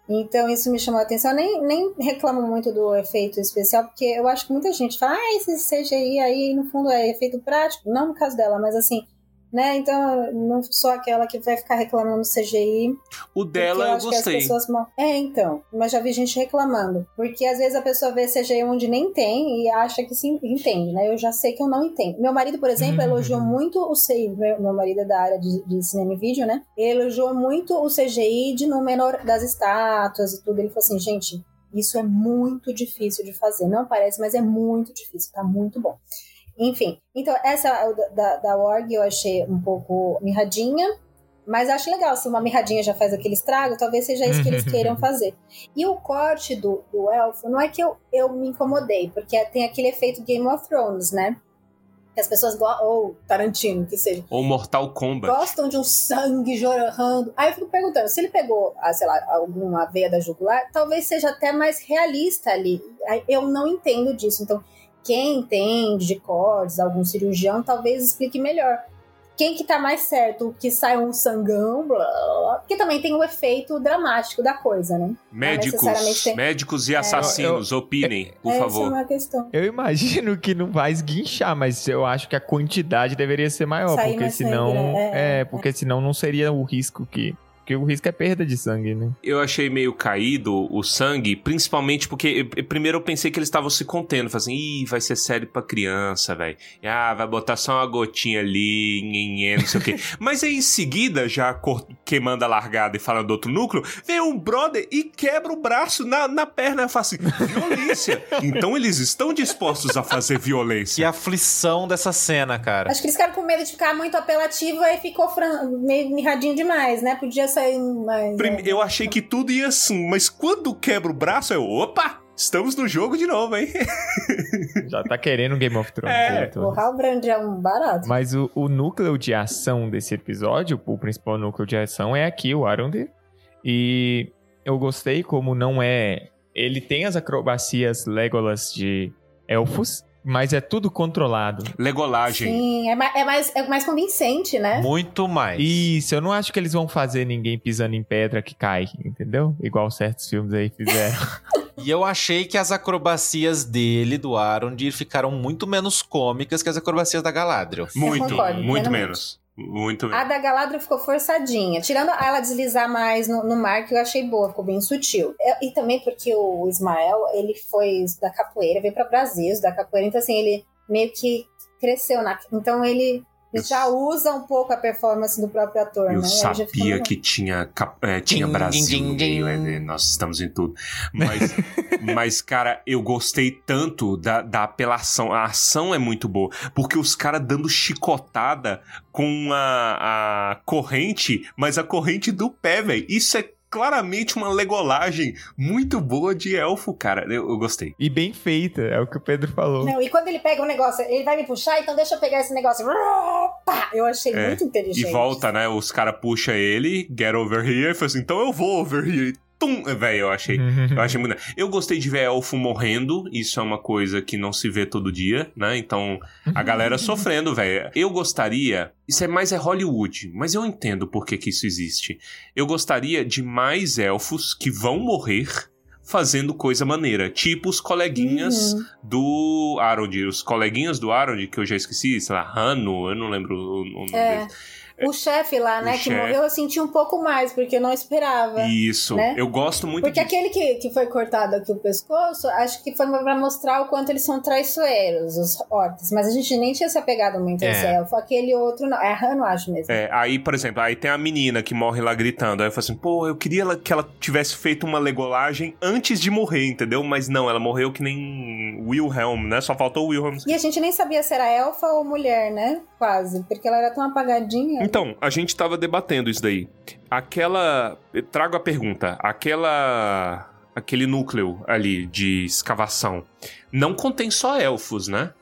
Então isso me chamou a atenção. Eu nem, nem reclamo muito do efeito especial, porque eu acho que muita gente fala, ah, esse CGI aí no fundo é efeito prático. Não no caso dela, mas assim, né? Então eu não sou aquela que vai ficar reclamando do CGI O dela eu, as gostei. pessoas É, então. Mas já vi gente reclamando. Porque às vezes a pessoa vê CGI onde nem tem e acha que sim, entende, né? Eu já sei que eu não entendo. Meu marido, por exemplo, Uhum. elogiou muito o CGI. Meu, meu marido é da área de, de cinema e vídeo, né? Ele elogiou muito o CGI de Númenor das estátuas e tudo. Ele falou assim, gente, isso é muito difícil de fazer. Não parece, mas é muito difícil. Tá muito bom. Enfim, então essa da, da, da Org eu achei um pouco mirradinha, mas acho legal, se uma mirradinha já faz aquele estrago, talvez seja isso que eles (laughs) queiram fazer. E o corte do, do elfo, não é que eu, eu me incomodei, porque tem aquele efeito Game of Thrones, né? Que as pessoas gostam, ou Tarantino, que seja, Ou Mortal Kombat. gostam de um sangue jorrando. Aí eu fico perguntando, se ele pegou, ah, sei lá, alguma veia da jugular, talvez seja até mais realista ali. Eu não entendo disso. Então, quem entende de cortes, algum cirurgião, talvez explique melhor. Quem que tá mais certo? O que sai um sangão, blá, blá, porque também tem o efeito dramático da coisa, né? Médicos, tem- médicos e assassinos, opinem, por Essa é favor. uma questão. Eu imagino que não vai esguinchar, mas eu acho que a quantidade deveria ser maior, Sair porque senão. sangue, né? É, É, porque senão não seria o risco que. Porque o risco é perda de sangue, né? Eu achei meio caído o sangue, principalmente porque eh, primeiro eu pensei que eles estavam se contendo, fazendo, ih, vai ser sério pra criança, velho. Ah, vai botar só uma gotinha ali, nhenhê, não sei o quê. (laughs) Mas aí em seguida, já queimando a largada e falando do outro núcleo, vem um brother e quebra o braço na, na perna. Eu falo assim, violência. (laughs) então eles estão dispostos a fazer Que violência. aflição dessa cena, cara. Acho que eles ficaram com medo de ficar muito apelativo, aí ficou fran- meio mirradinho demais, né? Podia sair mais. Prim- né? Eu achei que tudo ia assim, mas quando quebra o braço, eu, opa, estamos no jogo de novo, hein? (laughs) Já tá querendo Game of Thrones. É. O Halbrand é um barato. Mas o, o núcleo de ação desse episódio, o principal núcleo de ação é aqui, o Arondir. E eu gostei como não é. Ele tem as acrobacias Legolas de elfos, mas é tudo controlado. Legolagem. Sim, é mais, é, mais, é mais convincente, né? Muito mais. Isso, eu não acho que eles vão fazer ninguém pisando em pedra que cai, entendeu? Igual certos filmes aí fizeram. (laughs) (laughs) E eu achei que as acrobacias dele, do Arondir, ficaram muito menos cômicas que as acrobacias da Galadriel. Muito, muito menos. Muito A menos. da Galadriel ficou forçadinha. Tirando ela deslizar mais no, no mar, que eu achei boa, ficou bem sutil. É, E também porque o Ismael, ele foi da capoeira, veio pra Brasil da capoeira, então assim, ele meio que cresceu na. Então ele Eu já usa um pouco a performance do próprio ator, Eu né? Sabia que tinha, é, tinha Din, Brasil din, no din, meio, din. é, nós estamos em tudo. Mas, (laughs) mas, cara, eu gostei tanto da, da apelação. A ação é muito boa, porque os caras dando chicotada com a, a corrente, mas a corrente do pé, velho. Isso é claramente uma legolagem muito boa de elfo, cara. Eu, eu gostei. e bem feita, é o que o Pedro falou. Não, e quando ele pega um negócio, ele vai me puxar, então deixa eu pegar esse negócio. Pá! Eu achei É, muito inteligente. E volta, né? Os caras puxam ele, get over here, e fala assim, então eu vou over here. Tum! Velho, eu achei. (laughs) Eu achei muito. Eu gostei de ver elfo morrendo. Isso é uma coisa que não se vê todo dia, né? Então, a galera (laughs) sofrendo, velho. Eu gostaria. Isso é mais é Hollywood, mas eu entendo por que, que isso existe. Eu gostaria de mais elfos que vão morrer fazendo coisa maneira. Tipo os coleguinhas Uhum. do Arondir. Os coleguinhas do Arondir, que eu já esqueci, sei lá, Hano, eu não lembro o o nome É. deles. O chefe lá, O né, que chefe. morreu, eu senti um pouco mais, porque eu não esperava. Isso. né? Eu gosto muito Porque disso. aquele que, que foi cortado aqui o pescoço, acho que foi pra mostrar o quanto eles são traiçoeiros, os orcs. Mas a gente nem tinha se apegado muito a É. esse elfo. Aquele outro não. É a Hano, acho mesmo. É, aí, por exemplo, aí tem a menina que morre lá gritando. Aí eu falo assim, pô, eu queria que ela tivesse feito uma legolagem antes de morrer, entendeu? Mas não, ela morreu que nem Wilhelm, né? Só faltou o Wilhelm. E a gente nem sabia se era elfa ou mulher, né? Quase, porque ela era tão apagadinha. Então, a gente tava debatendo isso daí. Aquela. eu Trago a pergunta. Aquela. Aquele núcleo ali de escavação não contém só elfos, né?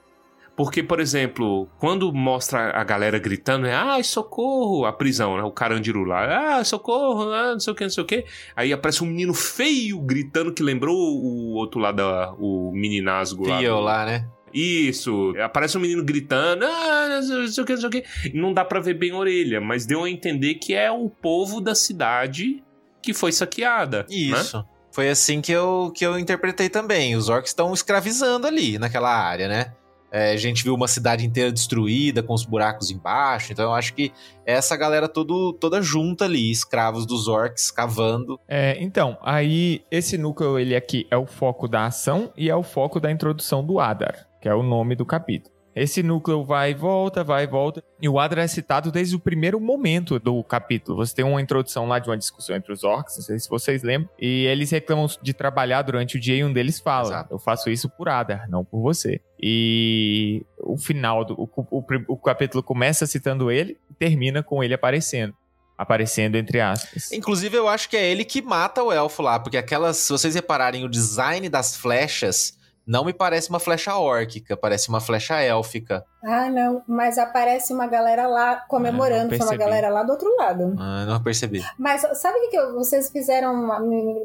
Porque, por exemplo, quando mostra a galera gritando, é ai, socorro, a prisão, né? O carandiru lá, ah, socorro, ah, não sei o que, não sei o que. Aí aparece um menino feio gritando que lembrou o outro lá, da, o meninasgo lá. Theo do- lá, né? Isso, aparece um menino gritando, ah, não sei o que, não sei o que. Não dá pra ver bem a orelha, mas deu a entender que é o povo da cidade que foi saqueada. Né? Isso. Foi assim que eu, que eu interpretei também. Os orcs estão escravizando ali naquela área, né? É, a gente viu uma cidade inteira destruída, com os buracos embaixo. Então eu acho que essa galera todo, toda junta ali, escravos dos orcs, cavando. É, então, aí esse núcleo ele aqui é o foco da ação e é o foco da introdução do Adar, que é o nome do capítulo. Esse núcleo vai e volta, vai e volta. E o Adar é citado desde o primeiro momento do capítulo. Você tem uma introdução lá de uma discussão entre os orcs, não sei se vocês lembram. E eles reclamam de trabalhar durante o dia e um deles fala: Exato. Eu faço isso por Adar, não por você. E o final do o, o, o capítulo começa citando ele e termina com ele aparecendo. Aparecendo entre aspas. Inclusive, eu acho que é ele que mata o elfo lá, porque aquelas, se vocês repararem, o design das flechas não me parece uma flecha órquica, parece uma flecha élfica. Ah, não, mas aparece uma galera lá comemorando, Ah, foi uma galera lá do outro lado. Ah, não percebi. Mas sabe o que, eu- vocês fizeram? uma-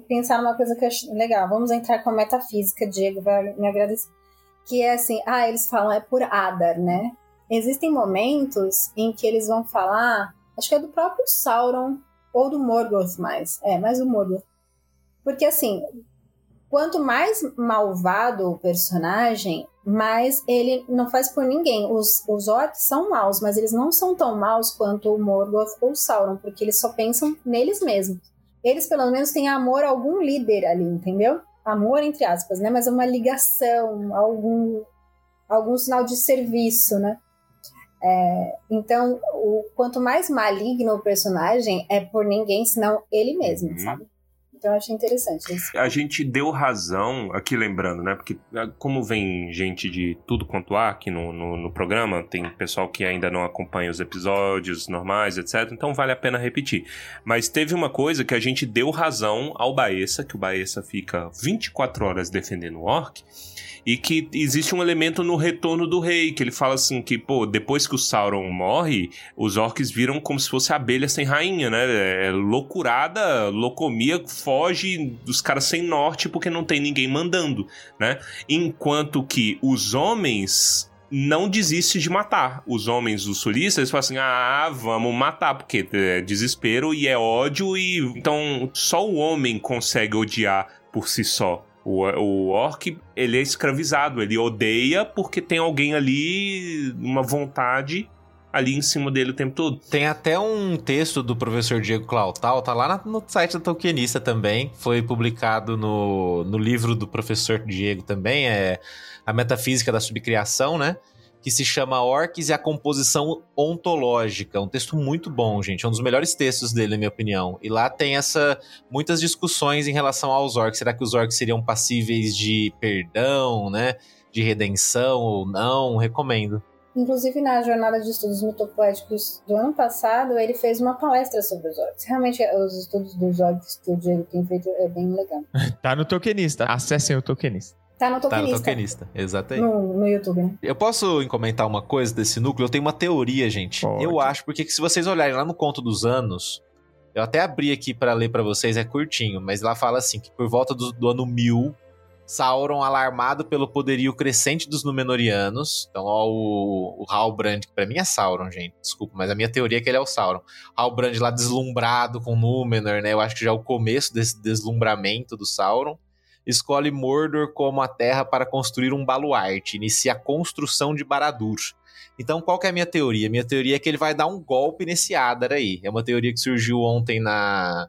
pensaram uma coisa que eu achei legal. Vamos entrar com a metafísica, Diego vai me agradecer. Que é assim, ah, eles falam é por Adar, né? Existem momentos em que eles vão falar, acho que é do próprio Sauron ou do Morgoth mais, é, mais do Morgoth. Porque assim, quanto mais malvado o personagem, mais ele não faz por ninguém. Os, os orcs são maus, mas eles não são tão maus quanto o Morgoth ou o Sauron, porque eles só pensam neles mesmos. Eles, pelo menos, têm amor a algum líder ali, entendeu? Amor, entre aspas, né? Mas é uma ligação, algum, algum sinal de serviço, né? É, então, o, quanto mais maligno o personagem, é por ninguém, senão ele mesmo, Uhum. sabe? Então, eu achei interessante isso. A gente deu razão, aqui lembrando, né? Porque ah, como vem gente de tudo quanto há aqui no, no, no programa, tem pessoal que ainda não acompanha os episódios normais, etc. Então vale a pena repetir. Mas teve uma coisa que a gente deu razão ao Baessa, que o Baessa fica 24 horas defendendo o Orc. E que existe um elemento no retorno do rei, que ele fala assim que, pô, depois que o Sauron morre, os orcs viram como se fosse abelha sem rainha, né? É loucurada, locomia, foge dos caras sem norte porque não tem ninguém mandando, né? Enquanto que os homens não desistem de matar. Os homens dos sulistas, eles falam assim, ah, vamos matar, porque é desespero e é ódio, e então só o homem consegue odiar por si só. O, o orc, ele é escravizado, ele odeia porque tem alguém ali, uma vontade ali em cima dele o tempo todo. Tem até um texto do professor Diego Clautal, tá lá no site da Tolkienista também, foi publicado no, no livro do professor Diego também, é A Metafísica da Subcriação, né? Que se chama Orques e a Composição Ontológica. Um texto muito bom, gente. É um dos melhores textos dele, na minha opinião. E lá tem essa muitas discussões em relação aos orcs. Será que os orcs seriam passíveis de perdão, né? De redenção ou não? Recomendo. Inclusive, na jornada de estudos mitopoéticos do ano passado, ele fez uma palestra sobre os orcs. Realmente, os estudos dos orcs que o Diego tem feito é bem legal. (laughs) Tá no Tokenista. Acessem o Tokenista. Tá no Tá no Tokenista. Tokenista, exatamente. no, no YouTube, né? Eu posso comentar uma coisa desse núcleo? Eu tenho uma teoria, gente. Pode. Eu acho, porque que se vocês olharem lá no Conto dos Anos, eu até abri aqui pra ler pra vocês, é curtinho, mas lá fala assim, que por volta do, do ano 1000, Sauron, alarmado pelo poderio crescente dos Númenóreanos, então ó, o, o Halbrand, que pra mim é Sauron, gente, desculpa, mas a minha teoria é que ele é o Sauron. Halbrand lá deslumbrado com Númenor, né, eu acho que já é o começo desse deslumbramento do Sauron, escolhe Mordor como a terra para construir um baluarte, inicia a construção de Baradur. Então, qual que é a minha teoria? Minha teoria é que ele vai dar um golpe nesse Adar aí. É uma teoria que surgiu ontem na,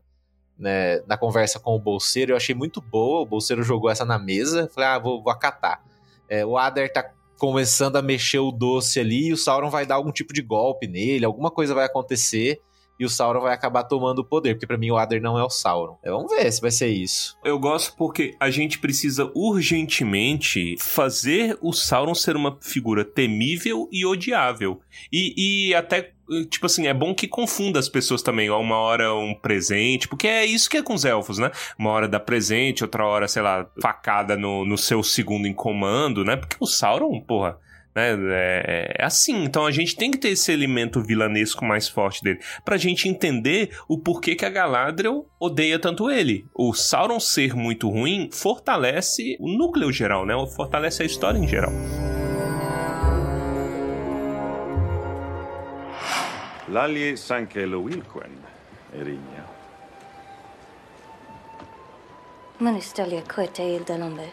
né, na conversa com o Bolseiro. Eu achei muito boa. O Bolseiro jogou essa na mesa. Falei, ah, vou, vou acatar. É, o Adar tá começando a mexer o doce ali e o Sauron vai dar algum tipo de golpe nele, alguma coisa vai acontecer. E o Sauron vai acabar tomando o poder, porque para mim o Adar não é o Sauron. É, vamos ver se vai ser isso. Eu gosto porque a gente precisa urgentemente fazer o Sauron ser uma figura temível e odiável. E, e até tipo assim, é bom que confunda as pessoas também. Uma hora um presente, porque é isso que é com os elfos, né? Uma hora dá presente, outra hora, sei lá, facada no, no seu segundo em comando, né? Porque o Sauron, porra. Né? É, é, assim, então a gente tem que ter esse elemento vilanesco mais forte dele, pra gente entender o porquê que a Galadriel odeia tanto ele. O Sauron ser muito ruim fortalece o núcleo geral, né? Fortalece a história em geral. Lalje Sankelo Wilquen, Erinia. Ministalia Quete Ildanambe.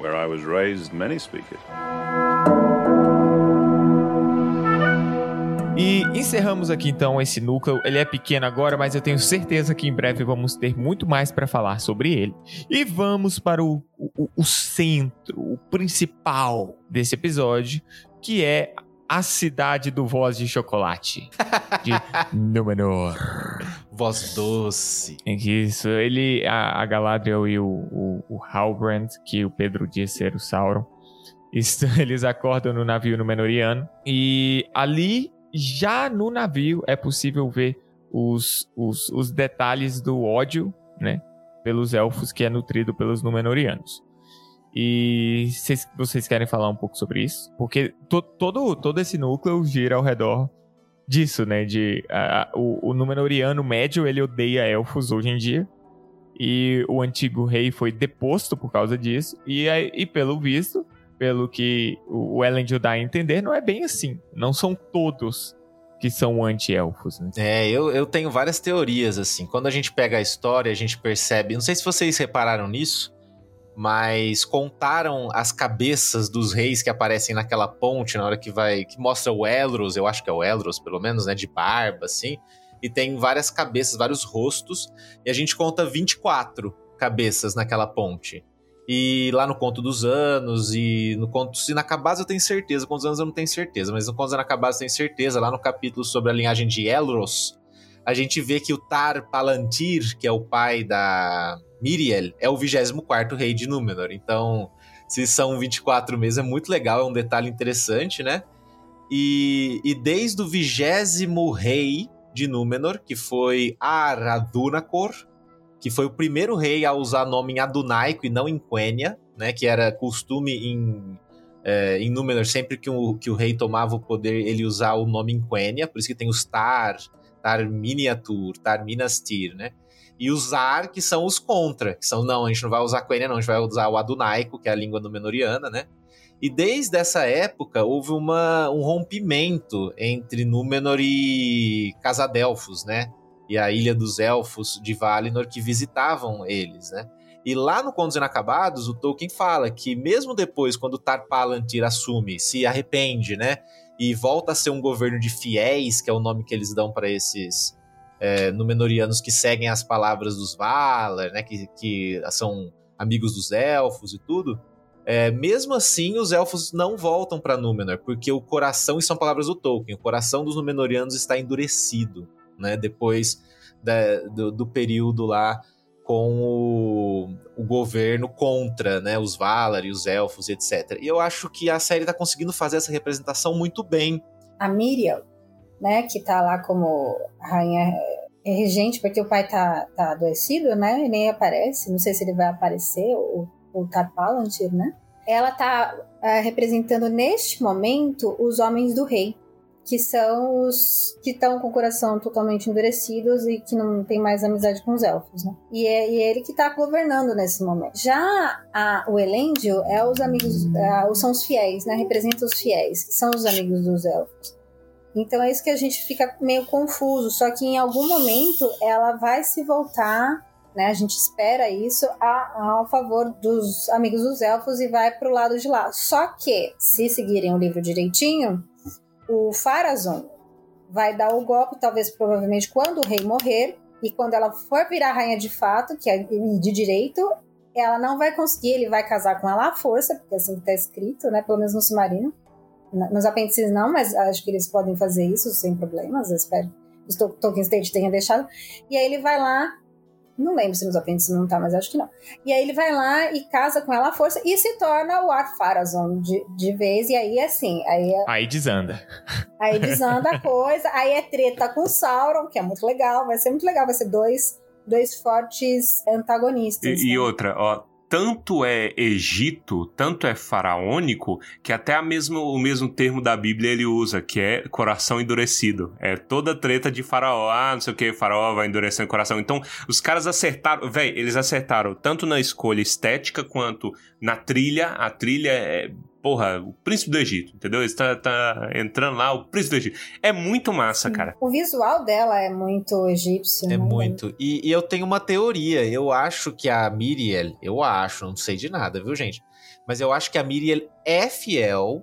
Where I was raised, many speak it. E encerramos aqui então esse núcleo. Ele é pequeno agora, mas eu tenho certeza que em breve vamos ter muito mais para falar sobre ele. E vamos para o, o, o centro, o principal desse episódio, que é a cidade do Voz de Chocolate. De (laughs) Númenor. Voz doce. Isso, ele, a, a Galadriel e o, o, o Halbrand, que o Pedro disse ser o Sauron, (laughs) eles acordam no navio Númenoriano. E ali, já no navio, é possível ver os, os, os detalhes do ódio, né? Pelos elfos que é nutrido pelos Númenorianos. E cês, vocês querem falar um pouco sobre isso? Porque to, todo, todo esse núcleo gira ao redor disso, né? De o, o Númenoriano médio ele odeia elfos hoje em dia. E o antigo rei foi deposto por causa disso. E, e pelo visto, pelo que o Elendil dá a entender, não é bem assim. Não são todos que são anti-elfos, né? É, eu, eu tenho várias teorias, assim. Quando a gente pega a história, a gente percebe. Não sei se vocês repararam nisso, mas contaram as cabeças dos reis que aparecem naquela ponte na hora que vai que mostra o Elros, eu acho que é o Elros, pelo menos, né, de barba assim, e tem várias cabeças, vários rostos, e a gente conta 24 cabeças naquela ponte. E lá no Conto dos Anos e no Conto Inacabados eu tenho certeza, Contos dos Anos eu não tenho certeza, mas no Contos Inacabados eu tenho certeza, lá no capítulo sobre a linhagem de Elros, a gente vê que o Tar Palantir, que é o pai da Miriel é o 24 rei de Númenor. Então, se são 24 meses, é muito legal, é um detalhe interessante, né? E, e desde o vigésimo rei de Númenor, que foi Aradunacor, que foi o primeiro rei a usar nome em Adunaico e não em Quenya, né? Que era costume em, é, em Númenor, sempre que o, que o rei tomava o poder, ele usar o nome em Quenya, por isso que tem os Tar, Tar Miniatur, Tar Minastir, né? e os Ar, que são os contra, que são, não, a gente não vai usar Quenya, não, a gente vai usar o Adunaico, que é a língua Númenoriana, né? E desde essa época houve uma, um rompimento entre Númenor e Casadelfos, né? E a Ilha dos Elfos de Valinor que visitavam eles, né? E lá no Contos Inacabados, o Tolkien fala que mesmo depois, quando Tar Palantir assume, se arrepende, né? E volta a ser um governo de fiéis, que é o nome que eles dão para esses é, Númenóreanos que seguem as palavras dos Valar, né, que, que são amigos dos elfos e tudo. É, mesmo assim, os elfos não voltam para Númenor, porque o coração, e são palavras do Tolkien, o coração dos Númenóreanos está endurecido, né, depois da, do, do, período lá com o, o, governo contra né, os Valar e os elfos, etc. E eu acho que a série está conseguindo fazer essa representação muito bem. A Miriam, né, que tá lá como rainha regente, porque o pai tá, tá adoecido, né, e nem aparece, não sei se ele vai aparecer, ou, ou tá Palantir, né, ela tá é, representando neste momento os homens do rei, que são os que estão com o coração totalmente endurecidos e que não tem mais amizade com os elfos, né? E é, e é ele que está governando nesse momento. Já a, o Elendil é os amigos, é, são os fiéis, né? Representa os fiéis, são os amigos dos elfos. Então é isso que a gente fica meio confuso. Só que em algum momento ela vai se voltar, né? A gente espera isso a, ao favor dos amigos dos elfos e vai pro lado de lá. Só que, se seguirem o livro direitinho, o Farazon vai dar o golpe, talvez provavelmente quando o rei morrer. E quando ela for virar rainha de fato, que é de direito, ela não vai conseguir, ele vai casar com ela à força, porque é assim que tá escrito, né? Pelo menos no submarino. Nos apêndices não, mas acho que eles podem fazer isso sem problemas, espero. os Tolkien State tenha deixado. E aí ele vai lá, não lembro se nos apêndices não tá, mas acho que não. E aí ele vai lá e casa com ela à força e se torna o Ar-Pharazôn de, de vez. E aí, assim, aí, é- Aí desanda. aí desanda a (laughs) coisa. Aí é treta com Sauron, que é muito legal. Vai ser muito legal. Vai ser dois, dois fortes antagonistas. E, e né? outra, ó, tanto é Egito, tanto é faraônico, que até a mesmo, o mesmo termo da Bíblia ele usa, que é coração endurecido. É toda treta de faraó, ah, não sei o que, faraó vai endurecendo o coração. Então, os caras acertaram, véi, eles acertaram tanto na escolha estética quanto na trilha. A trilha é, porra, o príncipe do Egito, entendeu? Ele tá, tá entrando lá, o príncipe do Egito. É muito massa, cara. O visual dela é muito egípcio. É né? muito. E, e eu tenho uma teoria. Eu acho que a Miriel, eu acho, não sei de nada, viu, gente? Mas eu acho que a Miriel é fiel.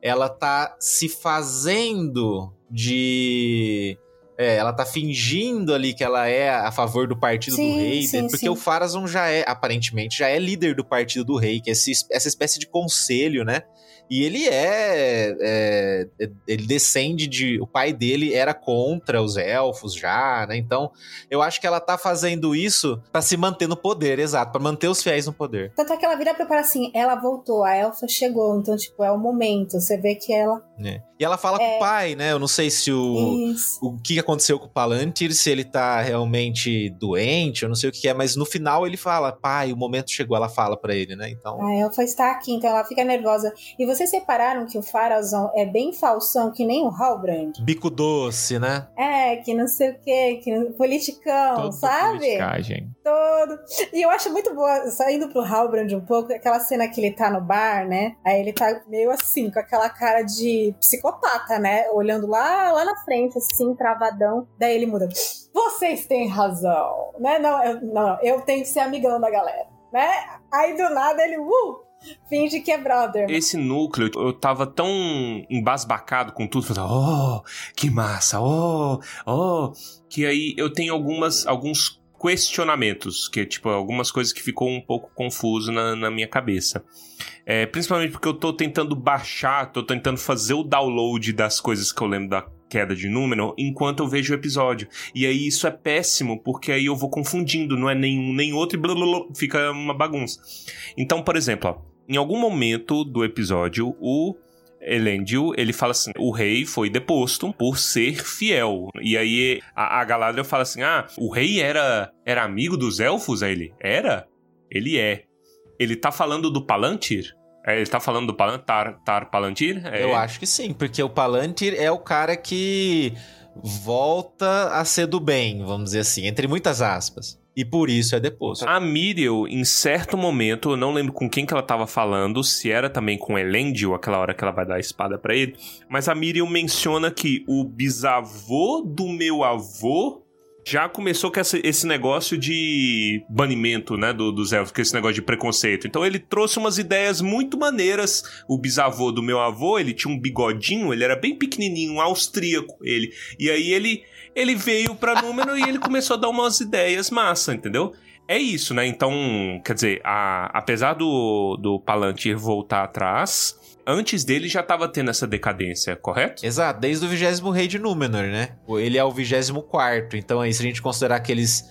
Ela tá se fazendo de. É, ela tá fingindo ali que ela é a favor do partido Sim, do rei, sim, porque sim. o Farazon já é, aparentemente, já é líder do partido do rei, que é esse- essa espécie de conselho, né? E ele é, é, é- Ele descende de. O pai dele era contra os elfos já, né? Então, eu acho que ela tá fazendo isso pra se manter no poder, exato, pra manter os fiéis no poder. Tanto é que ela vira pra para assim, ela voltou, a elfa chegou, então, tipo, é o momento. Você vê que ela. Né? E ela fala com É. o pai, né? Eu não sei se o. Isso. O que aconteceu com o Palantir, se ele tá realmente doente, eu não sei o que é, mas no final ele fala, pai, o momento chegou, ela fala pra ele, né? Então. A elfa está aqui, então ela fica nervosa. E vocês separaram que o Farazon é bem falsão, que nem o Halbrand? Bico doce, né? É, que não sei o quê, que não- politicão, Todo sabe? politicagem. Todo. E eu acho muito boa, saindo pro Halbrand um pouco, aquela cena que ele tá no bar, né? Aí ele tá meio assim, com aquela cara de psicopata, né? Olhando lá, lá na frente, assim, travadão. Daí ele muda. Vocês têm razão, né? Não, eu, não, eu tenho que ser amigão da galera, né? Aí do nada ele, uh, finge que é brother. Esse núcleo, eu tava tão embasbacado com tudo, falando, oh, que massa, oh, oh, que aí eu tenho algumas, alguns questionamentos, que tipo, algumas coisas que ficou um pouco confuso na, na minha cabeça. É, principalmente porque eu tô tentando baixar, tô tentando fazer o download das coisas que eu lembro da queda de número enquanto eu vejo o episódio. E aí isso é péssimo, porque aí eu vou confundindo, não é nenhum nem outro e blá, blá, blá, fica uma bagunça. Então, por exemplo, ó, em algum momento do episódio, o Elendil, ele fala assim, o rei foi deposto por ser fiel. E aí a, a Galadriel fala assim, ah, o rei era, era amigo dos elfos? Aí ele, era? Ele é. Ele tá falando do Palantir? É, Ele tá falando do Palantir? Tar, Tar Palantir? É. Eu acho que sim, porque o Palantir é o cara que volta a ser do bem, vamos dizer assim, entre muitas aspas. E por isso é deposto. A Miriel, em certo momento, eu não lembro com quem que ela tava falando, se era também com Elendil, aquela hora que ela vai dar a espada pra ele, mas a Miriel menciona que o bisavô do meu avô já começou com esse negócio de banimento, né, do- dos elfos, com esse negócio de preconceito. Então ele trouxe umas ideias muito maneiras. O bisavô do meu avô, ele tinha um bigodinho, ele era bem pequenininho, um austríaco, ele. E aí ele ele veio pra número e ele começou a dar umas ideias massa, entendeu? É isso, né? Então, quer dizer, a- apesar do, do Palantir voltar atrás, antes dele já tava tendo essa decadência, correto? Exato, desde o vigésimo rei de Númenor, né? Ele é o vigésimo quarto, então aí se a gente considerar aqueles...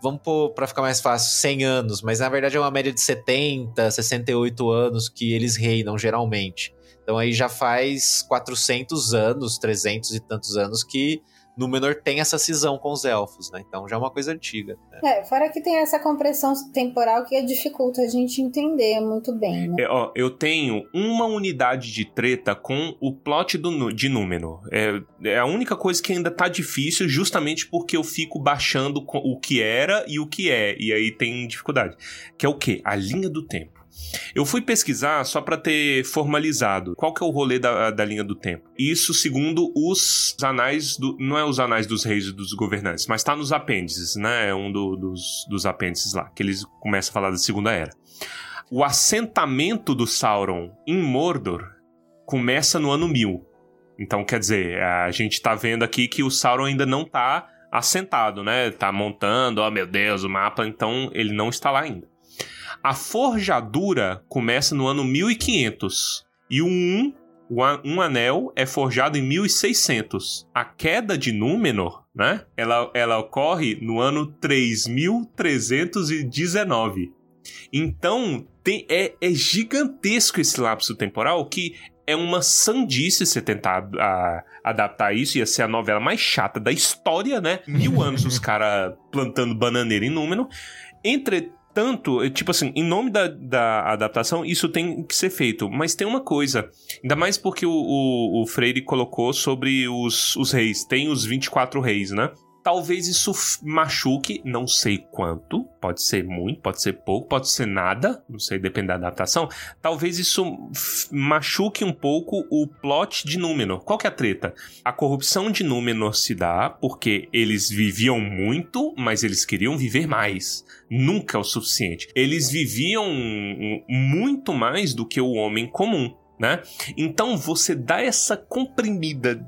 Vamos pôr pra ficar mais fácil, 100 anos, mas na verdade é uma média de 70, 68 anos que eles reinam geralmente. Então aí já faz 400 anos, 300 e tantos anos que Númenor tem essa cisão com os elfos, né? Então já é uma coisa antiga. né? É, fora que tem essa compressão temporal que dificulta a gente entender muito bem, né? É, ó, eu tenho uma unidade de treta com o plot do, de Númenor. É, é a única coisa que ainda tá difícil, justamente porque eu fico baixando o que era e o que é. E aí tem dificuldade. Que é o quê? A linha do tempo. Eu fui pesquisar só pra ter formalizado qual que é o rolê da, da linha do tempo. Isso segundo os anais do. Não é os anais dos reis e dos governantes, mas tá nos apêndices, né? É um do- dos, dos apêndices lá, que eles começam a falar da Segunda Era. O assentamento do Sauron em Mordor começa no ano 1000. Então, quer dizer, a gente tá vendo aqui que o Sauron ainda não tá assentado, né? Tá montando, oh meu Deus, o mapa, então ele não está lá ainda. A forjadura começa no ano 1500 e o 1 o a- um anel é forjado em 1600. A queda de Númenor, né? Ela, ela ocorre no ano 3319. Então, tem, é, é gigantesco esse lapso temporal que é uma sandice você tentar a- adaptar isso. Ia ser a novela mais chata da história, né? Mil anos os caras plantando bananeira em Númenor. Entretanto, é, tipo assim, em nome da, da adaptação, isso tem que ser feito. Mas tem uma coisa, ainda mais porque o, o, o Freire colocou sobre os, os reis. Tem os 24 reis, né? Talvez isso machuque, não sei quanto. Pode ser muito, pode ser pouco, pode ser nada. Não sei, depende da adaptação. Talvez isso machuque um pouco o plot de Númenor. Qual que é a treta? A corrupção de Númenor se dá porque eles viviam muito, mas eles queriam viver mais. Nunca o suficiente. Eles viviam hum, muito mais do que o homem comum, né? Então você dá essa comprimida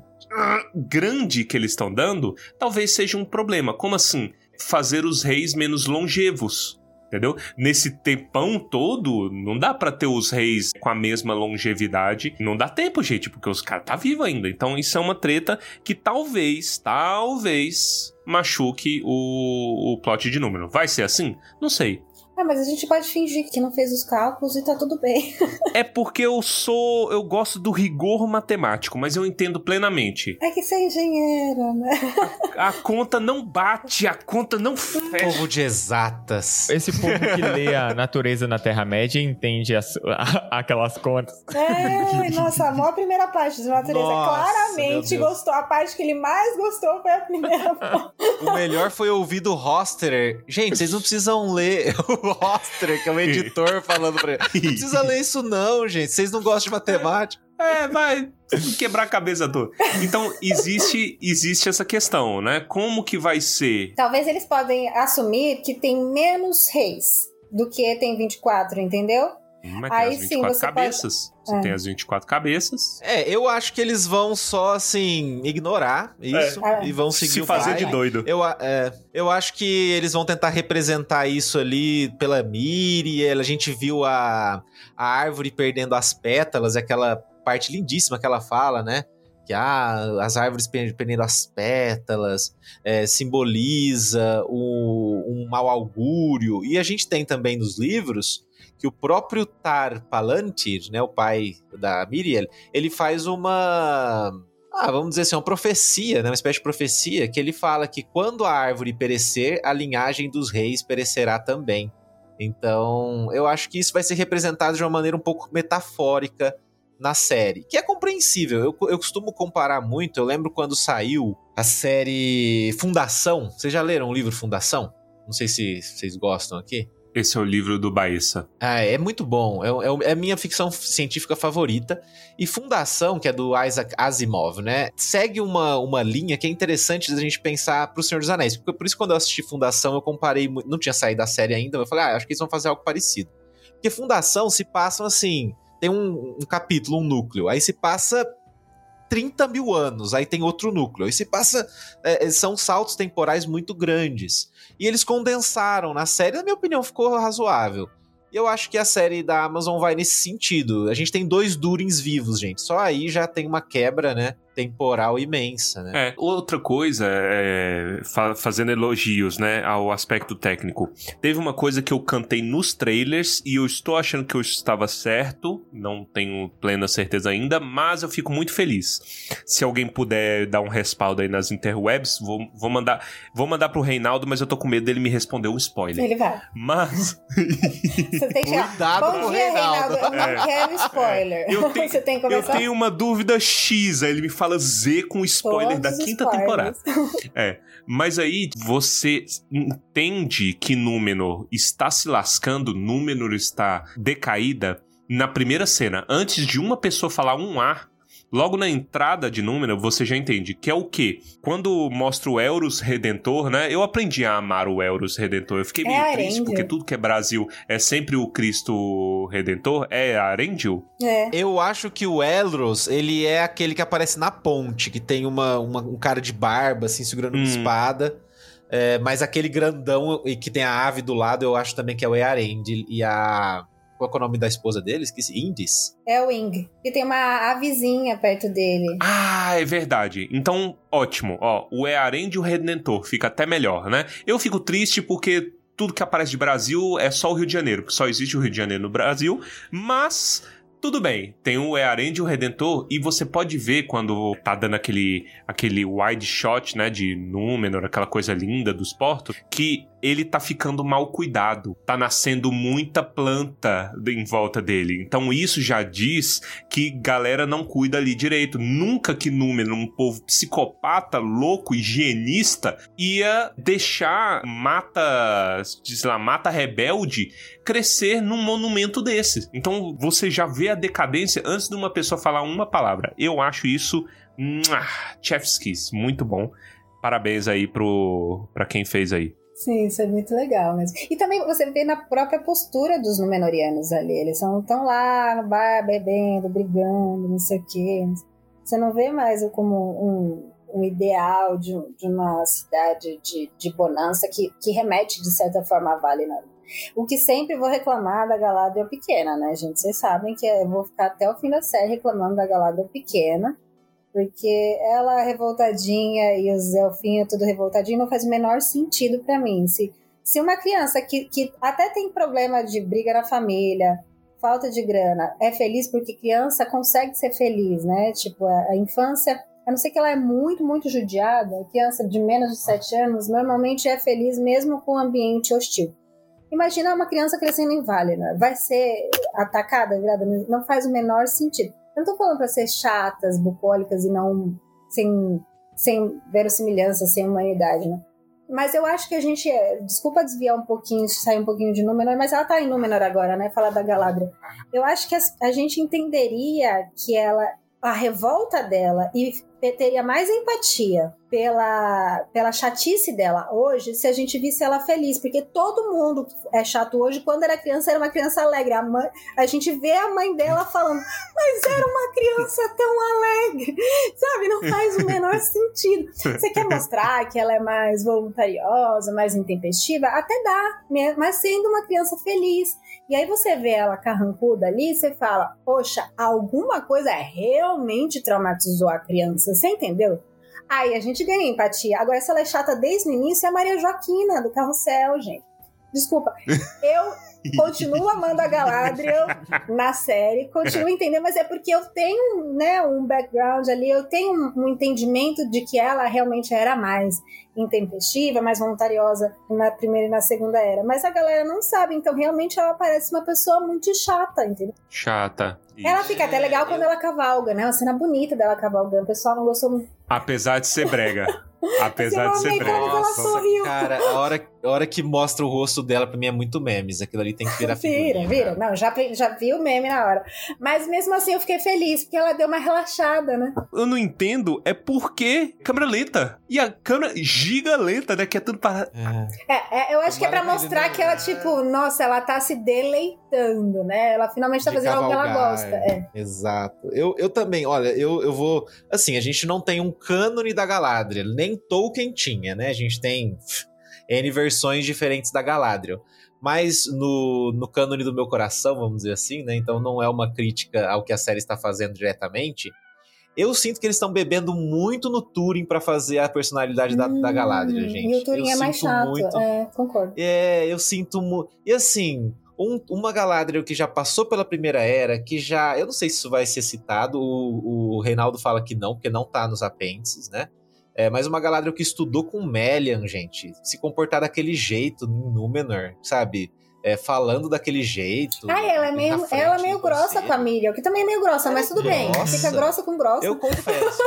grande que eles estão dando, talvez seja um problema. Como assim? Fazer os reis menos longevos. Entendeu? Nesse tempão todo, não dá pra ter os reis com a mesma longevidade. Não dá tempo, gente, porque os caras tá vivo ainda. Então isso é uma treta que talvez, talvez machuque o, o plot de número. Vai ser assim? Não sei. Ah, mas a gente pode fingir que não fez os cálculos e tá tudo bem. (laughs) É porque eu sou. Eu gosto do rigor matemático, mas eu entendo plenamente. É que você é engenheiro, né? A conta não bate, a conta não fecha. Povo de exatas. Esse povo que lê a natureza na Terra-média entende as- a- aquelas contas. É, nossa, a maior primeira parte de natureza. Nossa, Claramente gostou. A parte que ele mais gostou foi a primeira parte. O melhor foi ouvir do Hosterer. Gente, vocês não precisam ler o Hosterer, que é o editor, (laughs) falando pra ele. Não precisa ler isso, não, gente. Vocês não gostam de matemática. É, vai quebrar a cabeça toda. Então, existe, existe essa questão, né? Como que vai ser? Talvez eles podem assumir que tem menos reis do que tem 24, entendeu? Mas tem Aí as sim, 24 você pode- cabeças. Você É. tem as 24 cabeças. É, eu acho que eles vão só, assim, ignorar isso É. e vão seguir Se o fazer de doido. Eu, é, eu acho que eles vão tentar representar isso ali pela Miriel. A gente viu a, a árvore perdendo as pétalas, aquela parte lindíssima que ela fala, né? Que ah, as árvores per- perdendo as pétalas é, simboliza o, um mau augúrio. E a gente tem também nos livros que o próprio Tar Palantir, né, o pai da Miriel, ele faz uma ah, vamos dizer assim, uma profecia, né? uma espécie de profecia, que ele fala que quando a árvore perecer, a linhagem dos reis perecerá também. Então, eu acho que isso vai ser representado de uma maneira um pouco metafórica na série, que é compreensível. Eu, eu costumo comparar muito, eu lembro quando saiu a série Fundação. Vocês já leram o livro Fundação? Não sei se vocês gostam aqui. Esse é o livro do Baessa. Ah, é muito bom. É, é, é minha ficção científica favorita. E Fundação, que é do Isaac Asimov, né? Segue uma, uma linha que é interessante da gente pensar pro Senhor dos Anéis. Porque, por isso, quando eu assisti Fundação, eu comparei. Não tinha saído da série ainda, mas eu falei, ah, acho que eles vão fazer algo parecido. Porque Fundação se passam assim. Tem um, um capítulo, um núcleo. Aí se passa 30 mil anos, aí tem outro núcleo. Aí se passa. é, são saltos temporais muito grandes. E eles condensaram na série, na minha opinião, ficou razoável. E eu acho que a série da Amazon vai nesse sentido. A gente tem dois Durins vivos, gente. Só aí já tem uma quebra, né? Temporal imensa, né? É, outra coisa, é, fa- fazendo elogios, né, ao aspecto técnico. Teve uma coisa que eu cantei nos trailers e eu estou achando que eu estava certo, não tenho plena certeza ainda, mas eu fico muito feliz. Se alguém puder dar um respaldo aí nas interwebs, vou, vou mandar, vou mandar pro Reinaldo, mas eu tô com medo dele me responder um spoiler. Ele vai. Mas (laughs) Você tem que. Cuidado Bom com o dia, Reinaldo. Eu não É. quero spoiler. Eu (laughs) tenho- Você tem que eu começar tenho uma dúvida X, aí ele me fala Z com spoiler todos da quinta spoilers. temporada. (laughs) Mas aí você entende que Númenor está se lascando, Númenor está decaída na primeira cena. Antes de uma pessoa falar um ar, logo na entrada de Númenor, você já entende que é o quê? Quando mostra o Elros Redentor, né? Eu aprendi a amar o Elros Redentor. Eu fiquei É meio triste, Arendil. porque tudo que é Brasil é sempre o Cristo Redentor. É a Arendil? É. Eu acho que o Elros, ele é aquele que aparece na ponte, que tem uma, uma- um cara de barba, assim, segurando uma Hum. espada. É, mas aquele grandão e que tem a ave do lado, eu acho também que é o Earendil. E a. Qual é o nome da esposa dele? Esqueci. Indies. É o Wing. E tem uma avezinha perto dele. Ah, é verdade. Então, ótimo. Ó, o Earend e o Redentor fica até melhor, né? Eu fico triste porque tudo que aparece de Brasil é só o Rio de Janeiro, porque só existe o Rio de Janeiro no Brasil, mas tudo bem, tem o Earend e o Redentor, e você pode ver quando tá dando aquele, aquele wide shot, né, de Númenor, aquela coisa linda dos portos, que ele tá ficando mal cuidado. Tá nascendo muita planta em volta dele. Então isso já diz que galera não cuida ali direito. Nunca que Númenor, um povo psicopata, louco, higienista, ia deixar mata, diz lá, mata rebelde crescer num monumento desse. Então você já vê a decadência antes de uma pessoa falar uma palavra. Eu acho isso chef's kiss, muito bom. Parabéns aí pro para quem fez aí. Sim, isso é muito legal mesmo. E também você vê na própria postura dos Númenóreanos ali. Eles estão lá no bar, bebendo, brigando, não sei o quê. Você não vê mais como um, um ideal de, de, uma cidade de, de bonança que, que remete, de certa forma, a Valinor. O que sempre vou reclamar da Galadriel pequena, né, gente? Vocês sabem que eu vou ficar até o fim da série reclamando da Galadriel pequena, porque ela revoltadinha e os elfinhos tudo revoltadinho não faz o menor sentido para mim. Se, se uma criança que, que até tem problema de briga na família, falta de grana, é feliz porque criança consegue ser feliz, né? Tipo, a, a infância, a não ser que ela é muito, muito judiada, criança de menos de 7 anos normalmente é feliz mesmo com o ambiente hostil. Imagina uma criança crescendo em Valinor, vai ser atacada, virada, não faz o menor sentido. Eu não tô falando pra ser chatas, bucólicas e não sem, sem verossimilhança, sem humanidade, né? Mas eu acho que a gente. Desculpa desviar um pouquinho, sair um pouquinho de Númenor, mas ela tá em Númenor agora, né? Falar da Galadriel. Eu acho que a, a gente entenderia que ela. A revolta dela e teria mais empatia pela, pela chatice dela hoje se a gente visse ela feliz, porque todo mundo é chato hoje. Quando era criança, era uma criança alegre. A, mãe, a gente vê a mãe dela falando, mas era uma criança tão alegre, sabe? Não faz o menor (laughs) sentido. Você quer mostrar que ela é mais voluntariosa, mais intempestiva? Até dá, mas sendo uma criança feliz. E aí você vê ela carrancuda ali e você fala, poxa, alguma coisa realmente traumatizou a criança, você entendeu? Aí a gente ganha empatia. Agora, se ela é chata desde o início, é a Maria Joaquina, do Carrossel, gente. Desculpa. (laughs) Eu continuo amando a Galadriel na série, continuo entendendo, mas é porque eu tenho né, um background ali, eu tenho um, um entendimento de que ela realmente era mais intempestiva, mais voluntariosa na primeira e na segunda era. Mas a galera não sabe, então realmente ela parece uma pessoa muito chata, entendeu? Chata. Isso. Ela fica até legal quando ela cavalga, né? Uma cena bonita dela cavalgando. O pessoal não gostou muito. Apesar de ser brega. (laughs) (laughs) Apesar de ser brega. Nossa, cara, a hora, a hora que mostra o rosto dela, pra mim é muito memes. Aquilo ali tem que virar figurinha. Vira, vira. Não, já, já vi o meme na hora. Mas mesmo assim eu fiquei feliz, porque ela deu uma relaxada, né? Eu não entendo é porque câmera lenta. E a câmera giga lenta, né? Que é tudo para... É, é, é eu acho que é pra mostrar que ela, tipo, nossa, ela tá se deleitando, né? Ela finalmente tá De fazendo algo que ela gosta. é. É. Exato. Eu, eu também, olha, eu, eu vou. Assim, a gente não tem um cânone da Galadriel, nem Tolkien tinha, né? A gente tem (laughs) N versões diferentes da Galadriel. Mas no, no cânone do meu coração, vamos dizer assim, né? Então não é uma crítica ao que a série está fazendo diretamente. Eu sinto que eles estão bebendo muito no Turing para fazer a personalidade da, da Galadriel, Hum, gente. E o Turing eu é mais sinto chato. muito- É, concordo. é, eu sinto muito. E assim, um- uma Galadriel que já passou pela primeira era, que já. Eu não sei se isso vai ser citado, o, o Reinaldo fala que não, porque não tá nos apêndices, né? É, mas uma Galadriel que estudou com Melian, gente, se comportar daquele jeito em Númenor, sabe? É, falando daquele jeito. Ah, ela é meio, frente ela é meio grossa com a Miriam, que também é meio grossa, mas tudo bem. grossa. Fica grossa com grossa. Eu confesso,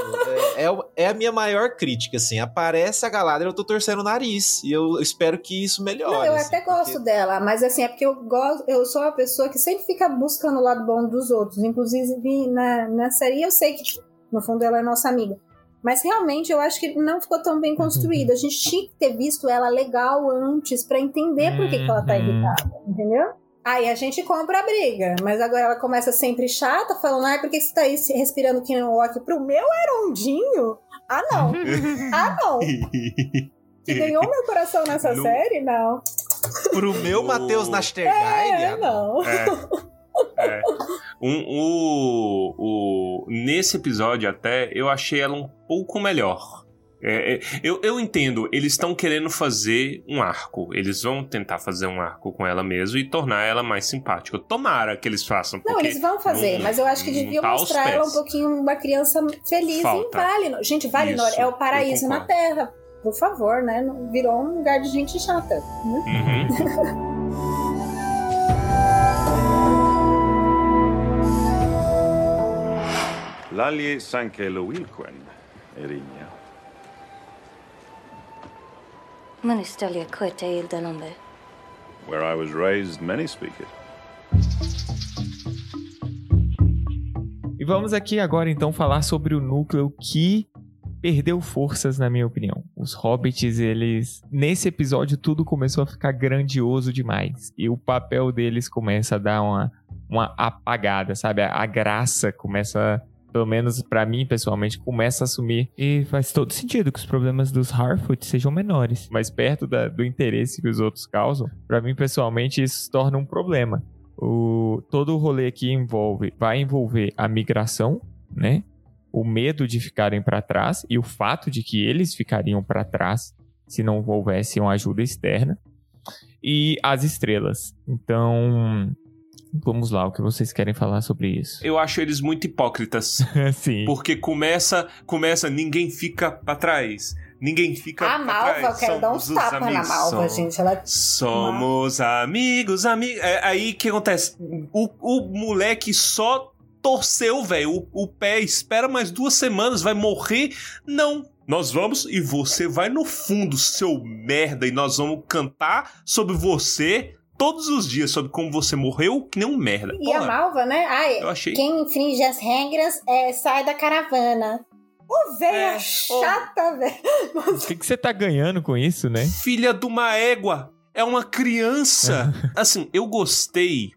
é, é é a minha maior crítica, assim. Aparece a Galadriel, eu tô torcendo o nariz. E eu espero que isso melhore. Não, eu assim, até gosto porque- dela, mas assim, é porque eu gosto, eu sou uma pessoa que sempre fica buscando o lado bom dos outros. Inclusive na, na série eu sei que, no fundo, ela é nossa amiga. Mas realmente eu acho que não ficou tão bem construída. A gente tinha que ter visto ela legal antes pra entender por que, que ela tá Uhum. irritada, entendeu? Aí a gente compra a briga, mas agora ela começa sempre chata, falando, ai, por que você tá aí respirando que no walk pro meu Herondinho? Ah, não. (laughs) Ah, não. Que ganhou meu coração nessa No- série? Não. Pro meu Matheus Nastergaile, É, não. É. É. Um, o, o, nesse episódio, até, eu achei ela um pouco melhor. É, é, eu, eu entendo, eles estão querendo fazer um arco. Eles vão tentar fazer um arco com ela mesmo e tornar ela mais simpática. Tomara que eles façam. Não, eles vão fazer, não- mas eu acho que deviam tá mostrar ela um pouquinho uma criança feliz Falta. em Valinor. Gente, Valinor Isso, é o paraíso na. Terra. Por favor, né? Não- Virou um lugar de gente chata. né? Uhum. (laughs) Lalje Sankelo Wilquen, Erinia. Minister Quete il Denambe. Where I was raised, many speak it. E vamos aqui agora então falar sobre o núcleo que perdeu forças, na minha opinião. Os hobbits, eles. Nesse episódio, tudo começou a ficar grandioso demais. E o papel deles começa a dar uma, uma apagada, sabe? A, a graça começa. Pelo menos pra mim, pessoalmente, começa a sumir. E faz todo sentido que os problemas dos Harfoot sejam menores. Mas perto da- do interesse que os outros causam, pra mim, pessoalmente, isso se torna um problema. O, todo o rolê aqui envolve, vai envolver a migração, né? O medo de ficarem para trás e o fato de que eles ficariam para trás se não houvesse uma ajuda externa. E as estrelas. Então, vamos lá, o que vocês querem falar sobre isso? Eu acho eles muito hipócritas. (laughs) Sim. Porque começa, começa, ninguém fica pra trás. Ninguém fica A pra Malva, trás. eu quero dar uns tapas na Malva, gente. Ela Somos amigos, amigos. É, aí o que acontece? O, o moleque só torceu, velho, o, o pé. Espera mais duas semanas, vai morrer. Não. Nós vamos e você vai no fundo, seu merda, e nós vamos cantar sobre você todos os dias, sobre como você morreu, que nem um merda. E a Porra, Malva, né? Ai, eu achei. quem infringe as regras é, sai da caravana. Ô, velha É, chata, velho. O que, que você tá ganhando com isso, né? Filha de uma égua. É uma criança. (laughs) assim, eu gostei.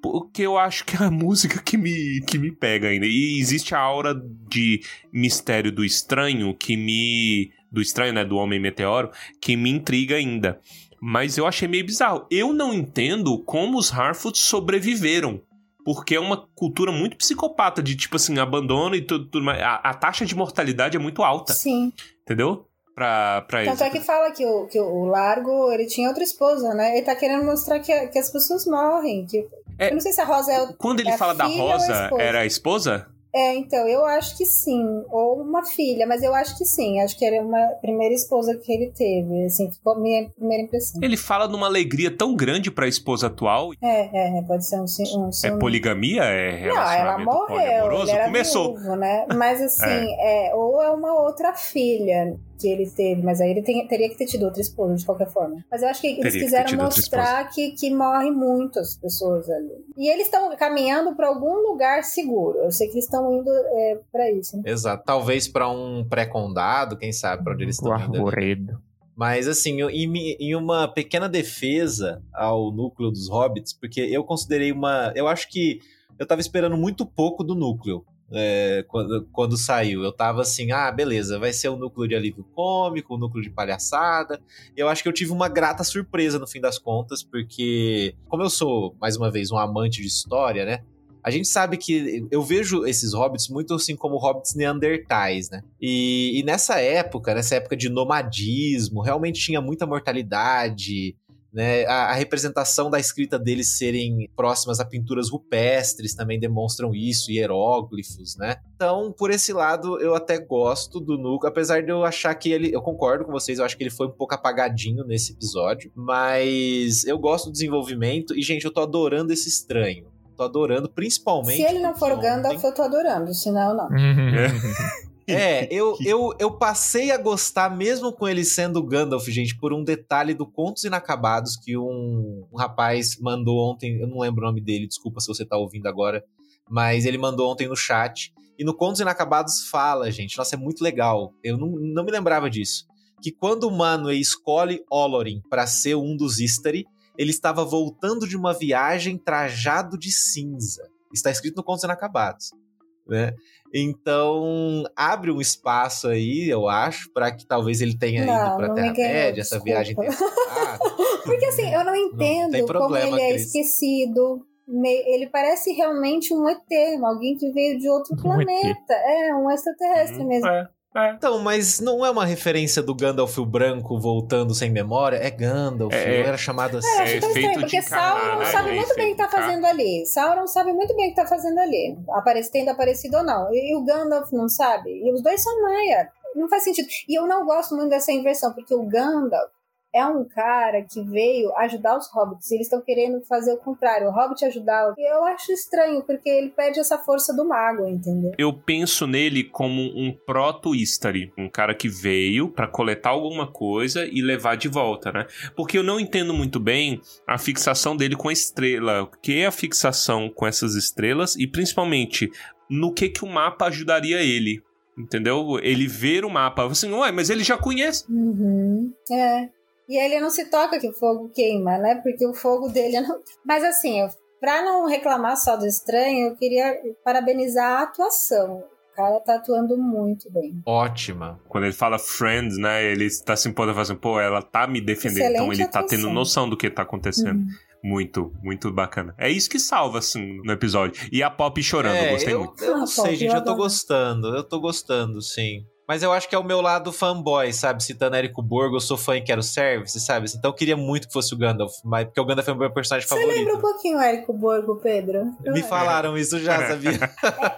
Porque eu acho que é a música que me, que me pega ainda. E existe a aura de mistério do estranho que me. Do estranho, né? Do Homem Meteoro, que me intriga ainda. Mas eu achei meio bizarro. Eu não entendo como os Harfoot sobreviveram. Porque é uma cultura muito psicopata, de tipo assim, abandono e tudo, tudo mais. A, a taxa de mortalidade é muito alta, Sim. entendeu? Pra, pra eles. Tanto é que fala que o, que o Largo, ele tinha outra esposa, né? Ele tá querendo mostrar que, que as pessoas morrem. Que... É. Eu não sei se a Rosa é... o- Quando ele É a fala da a Rosa, esposa? era a esposa? É, então, eu acho que sim. Ou uma filha, mas eu acho que sim. Acho que era uma primeira esposa que ele teve. Assim, ficou a minha primeira impressão. Ele fala numa alegria tão grande pra esposa atual. É, é, pode ser um... um É poligamia? É Não, ela relacionamento morreu, Começou. viúvo, né? Mas assim, (laughs) é. ou é uma outra filha que ele teve, mas aí ele tem- teria que ter tido outra esposa, de qualquer forma. Mas eu acho que Teria eles que quiseram outra mostrar que, que morrem muitas pessoas ali. E eles estão caminhando para algum lugar seguro. Eu sei que eles estão indo é, para isso. né? Exato. Talvez pra um pré-condado, quem sabe pra onde eles estão indo. ali. arvoredo. Mas assim, em uma pequena defesa ao núcleo dos hobbits, porque eu considerei uma. Eu acho que eu tava esperando muito pouco do núcleo. É, quando, quando saiu, eu tava assim, ah, beleza, vai ser o núcleo de alívio cômico, o núcleo de palhaçada. Eu acho que eu tive uma grata surpresa no fim das contas, porque, como eu sou, mais uma vez, um amante de história, né? A gente sabe que eu vejo esses hobbits muito assim como hobbits neandertais, né? E, e nessa época, nessa época de nomadismo, realmente tinha muita mortalidade, né? A, a representação da escrita deles serem próximas a pinturas rupestres também demonstram isso, hieróglifos, né? Então, por esse lado, eu até gosto do núcleo, apesar de eu achar que ele. Eu concordo com vocês, eu acho que ele foi um pouco apagadinho nesse episódio, mas eu gosto do desenvolvimento e, gente, eu tô adorando esse estranho. Tô adorando, principalmente. Se ele não for Gandalf, eu tô adorando, senão não. (laughs) (laughs) É, (laughs) eu, eu, eu passei a gostar, mesmo com ele sendo Gandalf, gente, por um detalhe do Contos Inacabados que um, um rapaz mandou ontem. Eu não lembro o nome dele, desculpa se você tá ouvindo agora. Mas ele mandou ontem no chat. E no Contos Inacabados fala, gente, nossa, é muito legal. Eu não, não me lembrava disso. Que quando o Manwë escolhe Olorin para ser um dos Istari, ele estava voltando de uma viagem trajado de cinza. Está escrito no Contos Inacabados. Né? Então, abre um espaço aí, eu acho, para que talvez ele tenha Não, ido para não Terra-média, essa desculpa. viagem tenha (laughs) Porque assim, eu não entendo como problema, ele é Cris. esquecido. ele parece realmente um ET, alguém que veio de outro Um planeta. É, um extraterrestre mesmo. É, é. Então, mas não é uma referência do Gandalf o branco voltando sem memória? É Gandalf, É. não era chamado assim. É, acho É tão estranho, de porque Sauron né? sabe É muito bem o que tá fazendo ali. Sauron sabe muito bem o que tá fazendo ali. Tendo aparecido ou não. E, e o Gandalf não sabe. E os dois são Maia. Não faz sentido. E eu não gosto muito dessa inversão, porque o Gandalf é um cara que veio ajudar os hobbits. E eles estão querendo fazer o contrário. O hobbit ajudar. E eu acho estranho, porque ele perde essa força do mago, entendeu? Eu penso nele como um proto-Istari, um cara que veio pra coletar alguma coisa e levar de volta, né? Porque eu não entendo muito bem a fixação dele com a estrela, o que é a fixação com essas estrelas e principalmente no que que o mapa ajudaria ele. Entendeu? Ele ver o mapa, assim, ué, mas ele já conhece. Uhum. É. E ele não se toca que o fogo queima, né? Porque o fogo dele não. Mas assim, eu- pra não reclamar só do estranho, eu queria parabenizar a atuação. O cara tá atuando muito bem. Ótima. Quando ele fala friend, né? Ele tá se impondo fazendo, pô, ela tá me defendendo, então Excelente ele tá tendo noção do que tá acontecendo. Uhum. Muito, muito bacana. É isso que salva, assim, no episódio. E a Pop chorando, eu É, gostei eu, muito. eu não Ah, sei, Pop, gente, eu eu tô gostando, eu tô gostando, sim. Mas eu acho que é o meu lado fanboy, sabe? Citando Érico Borgo, eu sou fã e quero service, sabe? Então eu queria muito que fosse o Gandalf, mas porque o Gandalf é o meu personagem Você favorito. lembra um pouquinho o Érico Borgo, Pedro? Me falaram isso já, sabia? (laughs)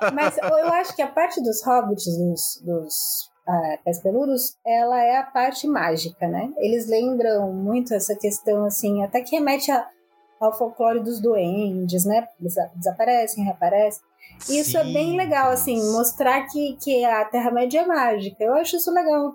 É, mas eu acho que a parte dos hobbits, dos, dos ah, pés peludos, ela é a parte mágica, né? Eles lembram muito essa questão, assim, até que remete a- ao folclore dos duendes, né? Eles desaparecem, reaparecem. Isso é bem legal, assim, mostrar que, que a Terra-média é mágica. Eu acho isso legal.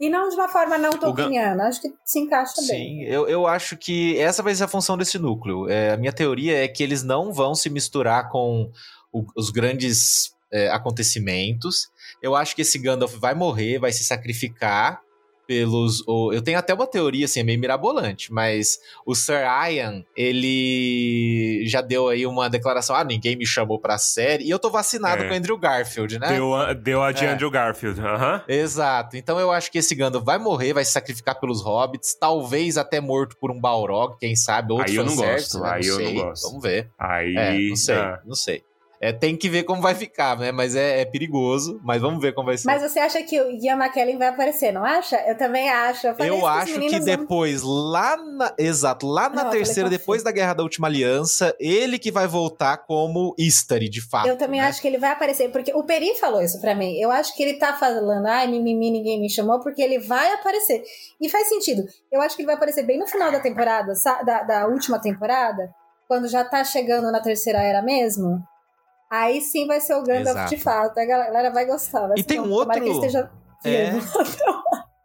E não de uma forma não tolkieniana, acho que se encaixa bem. Sim, eu, eu acho que essa vai ser a função desse núcleo. É, a minha teoria é que eles não vão se misturar com o- os grandes é, acontecimentos. Eu acho que esse Gandalf vai morrer, vai se sacrificar pelos. o- eu tenho até uma teoria, assim, é meio mirabolante, mas o Sir Ian, ele já deu aí uma declaração: ah, ninguém me chamou pra série, e eu tô vacinado É. com o Andrew Garfield, né? Deu a, deu a de É. Andrew Garfield. Aham. Exato. Então eu acho que esse Gandalf vai morrer, vai se sacrificar pelos hobbits, talvez até morto por um Balrog, quem sabe, outro Aí eu não gosto, né? aí eu não sei. gosto. Vamos ver. Aí. É, não sei, ah, não sei. É, tem que ver como vai ficar, né? Mas é, é perigoso, mas vamos ver como vai ser. Mas você acha que o Ian McKellen vai aparecer, não acha? Eu também acho. Eu, eu acho que não- depois, lá na. Exato, lá Não, na falei terceira, depois da Guerra da Última Aliança, ele que vai voltar como Istari, de fato. Eu também né? acho que ele vai aparecer, porque o Peri falou isso pra mim. Eu acho que ele tá falando, ai, mimimi, ninguém me chamou, porque ele vai aparecer. E faz sentido. Eu acho que ele vai aparecer bem no final da temporada, da, da última temporada, quando já tá chegando na terceira era mesmo. Aí sim vai ser o Gandalf Exato. de fato. A galera vai gostar. vai E tem bom. um outro- que ele esteja É.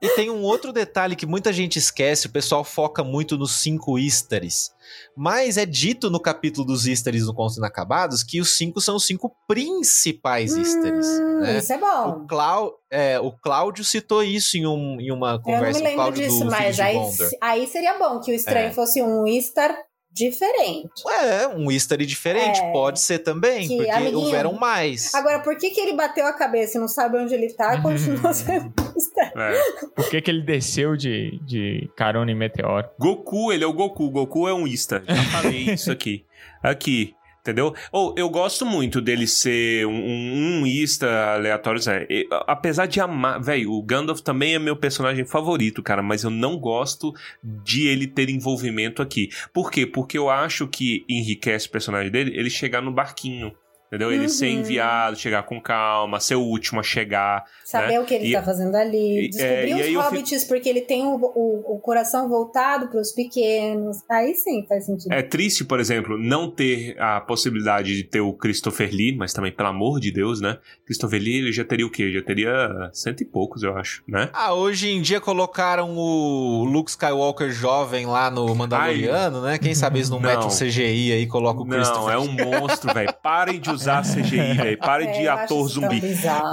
E tem um outro detalhe que muita gente esquece, o pessoal foca muito nos cinco Ístares. Mas é dito no capítulo dos Ístares no Contos Inacabados que os cinco são os cinco principais Ístares. Hum, né? Isso é O, bom. Clau, é, o Cláudio citou isso em, um- em uma Eu não conversa me com o lembro Cláudio disso, do mas aí, aí seria bom que o estranho É. fosse um Istar diferente. É, um Istari diferente, É. pode ser também, Que, porque amiguinho, houveram mais. Agora, por que, que ele bateu a cabeça e não sabe onde ele tá? Continua sendo Istar. é. Por que, que ele desceu de, de carona em meteoro? Goku, ele é o Goku. Goku é um Ista. Já falei isso aqui. Aqui. Entendeu? Ou eu gosto muito dele ser um, um, Ista aleatório. E, apesar de amar. Velho, o Gandalf também é meu personagem favorito, cara. Mas eu não gosto de ele ter envolvimento aqui. Por quê? Porque eu acho que enriquece o personagem dele ele chegar no barquinho. Entendeu? Ele ser Uhum. enviado, chegar com calma, ser o último a chegar. Saber o que ele E- tá fazendo ali. e- Descobrir é, os hobbits, porque ele tem o, o, o coração voltado pros pequenos. Aí sim faz sentido. É triste, por exemplo, não ter a possibilidade de ter o Christopher Lee, mas também, pelo amor de Deus, né? Christopher Lee, ele já teria o quê? Já teria cento e poucos, eu acho, né? Ah, hoje em dia colocaram o Luke Skywalker jovem lá no Mandaloriano, né? Quem sabe eles não, Não. metem um CGI aí e colocam o Não, Christopher é um monstro, velho. Parem de usar (laughs) usar CGI, velho. Para É, (laughs) de ator zumbi.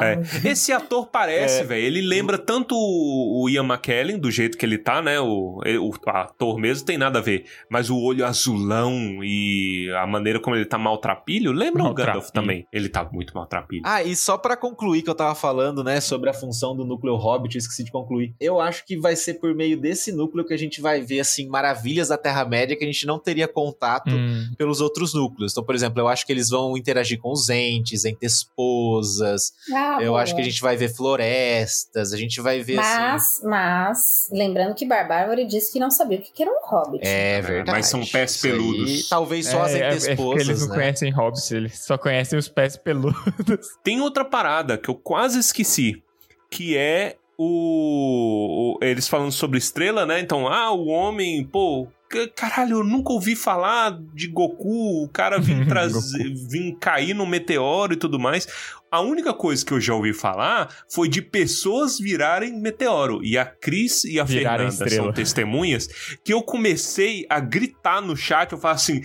É. Esse ator parece, velho. Ele lembra tanto o o Ian McKellen, do jeito que ele tá, né? O, o ator mesmo tem nada a ver. Mas o olho azulão e a maneira como ele tá maltrapilho, lembra o Gandalf também. Ele tá muito maltrapilho. Ah, e só pra concluir que eu tava falando, né, sobre a função do núcleo Hobbit, eu esqueci de concluir. Eu acho que vai ser por meio desse núcleo que a gente vai ver, assim, maravilhas da Terra-média que a gente não teria contato Hum, pelos outros núcleos. Então, por exemplo, eu acho que eles vão interagir com os entes, entesposas. Ah, eu boa. acho que a gente vai ver florestas, a gente vai ver, assim... Mas, mas, lembrando que Barbárvore disse que não sabia o que era um hobbit. É verdade. Mas são pés Isso aí, peludos. talvez só as é, é- é porque entesposas, eles não né? conhecem hobbits, eles só conhecem os pés peludos. (laughs) Tem outra parada que eu quase esqueci, que é o, o- eles falando sobre estrela, né? Então, ah, o homem, pô, caralho, eu nunca ouvi falar de Goku, o cara vir (laughs) trazer, vir cair no meteoro e tudo mais. A única coisa que eu já ouvi falar foi de pessoas virarem meteoro. E a Cris e a Virarem Fernanda estrela. são testemunhas que eu comecei a gritar no chat, eu falo assim,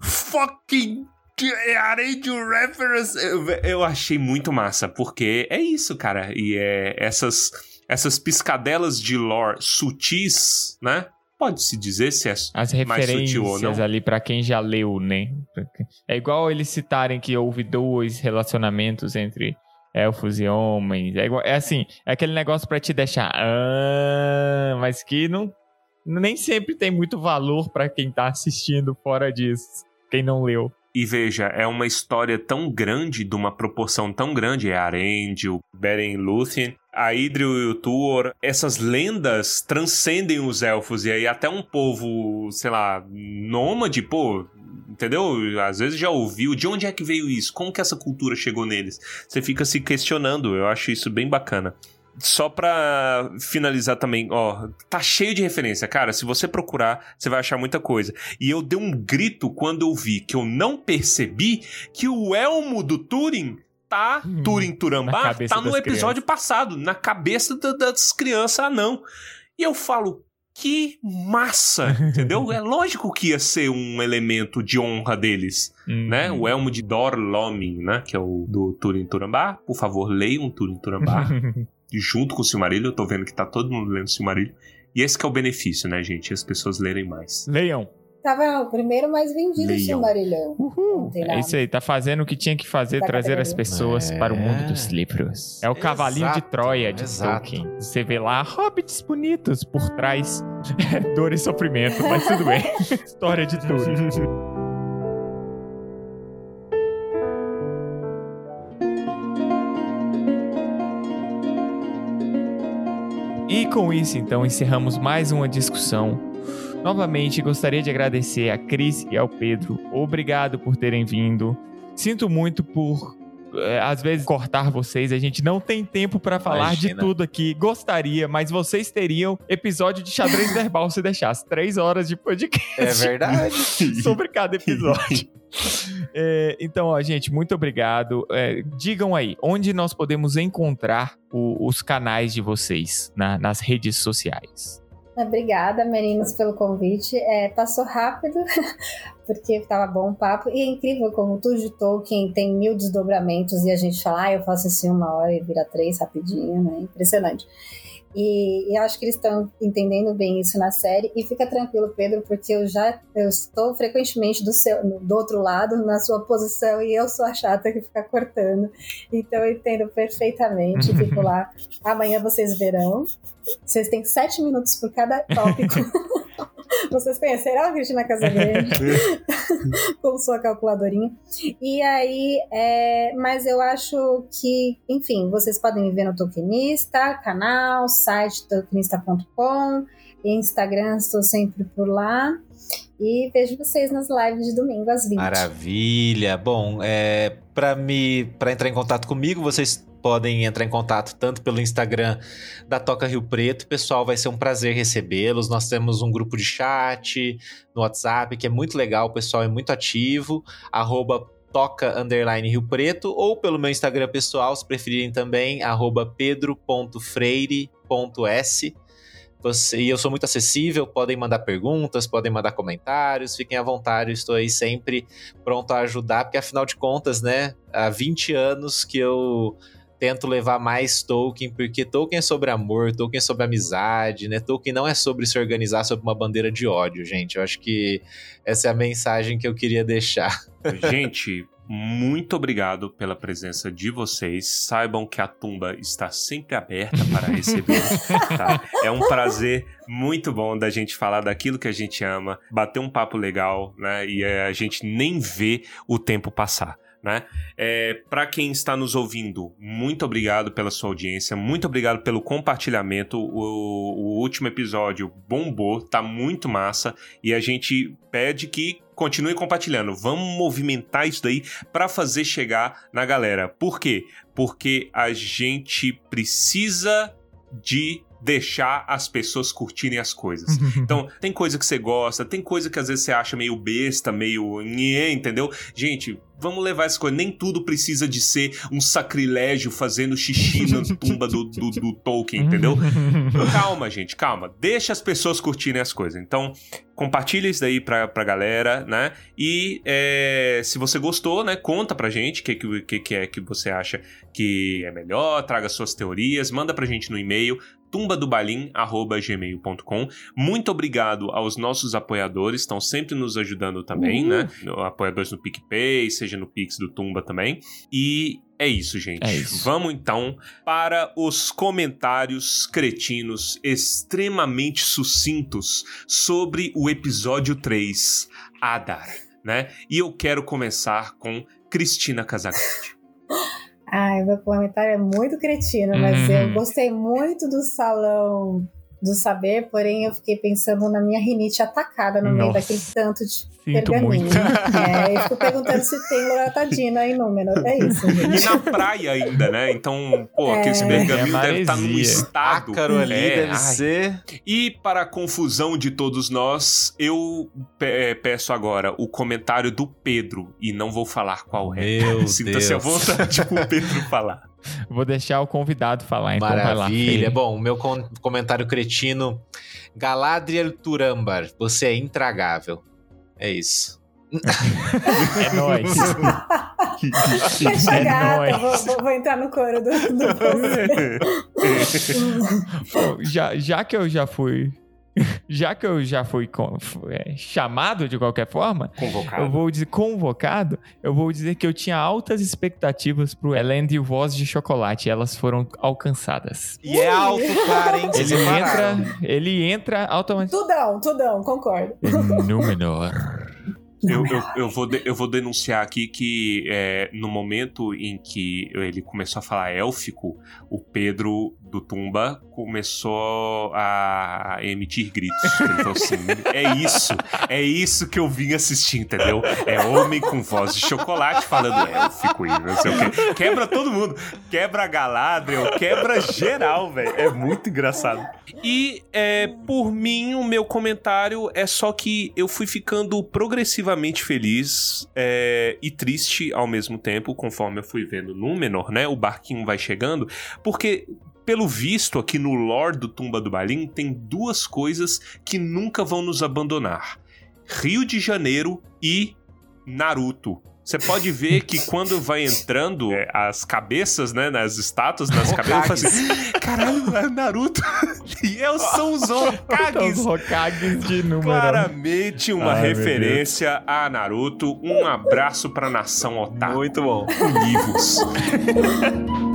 fucking de reference. Eu, eu achei muito massa, porque é isso, cara. E é essas, essas piscadelas de lore sutis, né? Pode-se dizer se é As mais sutil ou referências ali pra quem já leu, né? É igual eles citarem que houve dois relacionamentos entre elfos e homens. É, igual, é assim, é aquele negócio pra te deixar. Ah, mas que não nem sempre tem muito valor pra quem tá assistindo fora disso. Quem não leu. E veja, é uma história tão grande, de uma proporção tão grande. É Arendil, Beren Lúthien, a Idril e o Tuor. Essas lendas transcendem os elfos. E aí até um povo, sei lá, nômade, pô... Entendeu? Às vezes já ouviu. De onde é que veio isso? Como que essa cultura chegou neles? Você fica se questionando. Eu acho isso bem bacana. Só pra finalizar também, ó, tá cheio de referência, cara. Se você procurar, você vai achar muita coisa. E eu dei um grito quando eu vi que eu não percebi que o elmo do Turing tá, Hum, Turing Turambá, tá no episódio passado, na cabeça da- das crianças anão. E eu falo, que massa, (laughs) entendeu? É lógico que ia ser um elemento de honra deles, Hum. né? O elmo de Dorlomin, né? Que é o do Turing Turambá. Por favor, leiam Turing Turambá (laughs) junto com o Silmarillion. Eu tô vendo que tá todo mundo lendo Silmarillion. E esse é o benefício, né, gente? As pessoas lerem mais. Leiam. Tava o primeiro mais vendido. Não tem É isso aí, tá fazendo o que tinha que fazer, Da trazer as pessoas É. para o mundo dos livros. É o cavalinho de Exato, Troia de exato. Tolkien. Você vê lá hobbits bonitos por trás, (laughs) dor e sofrimento, mas tudo bem. (laughs) História de tudo. E com isso, então, encerramos mais uma discussão. Novamente, gostaria de agradecer a Cris e ao Pedro. Obrigado por terem vindo. Sinto muito por, eh, às vezes, cortar vocês. A gente não tem tempo para falar de Imagina. tudo aqui. Gostaria, mas vocês teriam episódio de xadrez verbal se deixasse. Três horas de podcast É verdade. (laughs) sobre cada episódio. (laughs) É, então, ó, gente, muito obrigado. É, digam aí, onde nós podemos encontrar o- os canais de vocês na- nas redes sociais? Obrigada, meninos, pelo convite. É, passou rápido, (laughs) porque tava bom o papo. E é incrível como tudo de Tolkien tem mil desdobramentos e a gente fala, ah, eu faço assim uma hora e vira três rapidinho, né? Impressionante. E, e acho que eles estão entendendo bem isso na série. E fica tranquilo, Pedro, porque eu já eu estou frequentemente do, seu, do outro lado, na sua posição, e eu sou a chata que fica cortando. Então eu entendo perfeitamente. (laughs) Fico lá. Amanhã vocês verão. Vocês têm sete minutos por cada tópico. (laughs) Vocês conheceram a Cristina Casagrande (laughs) (laughs) com sua calculadorinha. E aí, é, mas eu acho que, enfim, vocês podem me ver no Tokenista, canal, site tokenista.com, Instagram, estou sempre por lá. E vejo vocês nas lives de domingo às 20. Maravilha. Bom, é, para me para entrar em contato comigo, vocês podem entrar em contato tanto pelo Instagram da Toca Rio Preto. Pessoal, vai ser um prazer recebê-los. Nós temos um grupo de chat no WhatsApp que é muito legal, o pessoal é muito ativo. Arroba Toca Underline Rio Preto, ou pelo meu Instagram pessoal, se preferirem também, arroba pedro.freire.s. E eu sou muito acessível, podem mandar perguntas, podem mandar comentários, fiquem à vontade, eu estou aí sempre pronto a ajudar, porque afinal de contas, né, há 20 anos que eu tento levar mais Tolkien, porque Tolkien é sobre amor, Tolkien é sobre amizade, né? Tolkien não é sobre se organizar sob uma bandeira de ódio, gente. Eu acho que essa é a mensagem que eu queria deixar. (laughs) Gente, muito obrigado pela presença de vocês. Saibam que a tumba está sempre aberta para receber. (laughs) tá? É um prazer muito bom da gente falar daquilo que a gente ama, bater um papo legal, né? E a gente nem vê o tempo passar. Né? É, para quem está nos ouvindo, muito obrigado pela sua audiência, muito obrigado pelo compartilhamento. O, o último episódio bombou, tá muito massa e a gente pede que continue compartilhando. Vamos movimentar isso daí para fazer chegar na galera. Por quê? Porque a gente precisa de deixar as pessoas curtirem as coisas. Então, tem coisa que você gosta, tem coisa que às vezes você acha meio besta, meio. entendeu? Gente, vamos levar essa coisa. Nem tudo precisa de ser um sacrilégio fazendo xixi na tumba do, do, do Tolkien, entendeu? calma, gente, calma. Deixa as pessoas curtirem as coisas. Então, compartilha isso daí pra, pra galera, né? E é, se você gostou, né, conta pra gente o que, que, que é que você acha que é melhor, traga suas teorias, manda pra gente no e-mail tumbadobalim@gmail.com. Muito obrigado aos nossos apoiadores, estão sempre nos ajudando também, uhum. né? Apoiadores no PicPay, seja no Pix do Tumba também. E é isso, gente. É isso. Vamos então para os comentários cretinos extremamente sucintos sobre o episódio 3, Adar, né? E eu quero começar com Cristina Casagrande. Ai, meu comentário é muito cretino, mas uhum. eu gostei muito do salão do saber, porém eu fiquei pensando na minha rinite atacada no Nossa. meio daquele tanto de pergaminho. É, eu fico perguntando se tem loratadina aí no Númenor, é isso, gente. E na praia ainda, né? Então, pô, é. aquele pergaminho é deve estar tá num estado. Ácaro ali é, deve ai. ser. E para a confusão de todos nós, eu é, peço agora o comentário do Pedro, e não vou falar qual é. (laughs) Sinta-se à vontade pro Pedro falar. (laughs) Vou deixar o convidado falar, então Maravilha. Bom, meu comentário cretino. Galadriel Turambar, você é intragável. É isso. (laughs) é nóis. (laughs) Deixa é gata, vou, vou, vou, entrar no coro do, do Bom, já, já que eu já fui (laughs) já que eu já fui é, chamado de qualquer forma, convocado. eu vou dizer convocado, eu vou dizer que eu tinha altas expectativas pro Elend e Voz de Chocolate, e elas foram alcançadas. E é alto, cara, hein? Ele entra, ele entra automaticamente. Tudão, tudão, concordo. Númenor. Eu, eu, eu, vou de, eu vou denunciar aqui que é, no momento em que ele começou a falar élfico, o Pedro do Tumba começou a emitir gritos. Falou assim: é isso, é isso que eu vim assistir, entendeu? É homem com voz de chocolate falando élfico e não sei o quê. Quebra todo mundo. Quebra Galadriel, quebra geral, velho. É muito engraçado. E é, por mim, o meu comentário é só que eu fui ficando progressivamente feliz é, e triste ao mesmo tempo, conforme eu fui vendo Númenor, né? O barquinho vai chegando, porque pelo visto, aqui no lore do Tumba do Balim, tem duas coisas que nunca vão nos abandonar: Rio de Janeiro e Naruto. Você pode ver que (laughs) quando vai entrando é, as cabeças, né, nas estátuas, nas cabeças, assim, (laughs) caralho, é Naruto. e eu sou os Hokages. os Hokages de número. Claramente uma Ai, referência a Naruto. Um abraço pra nação otaku. Muito bom. Livros. (laughs)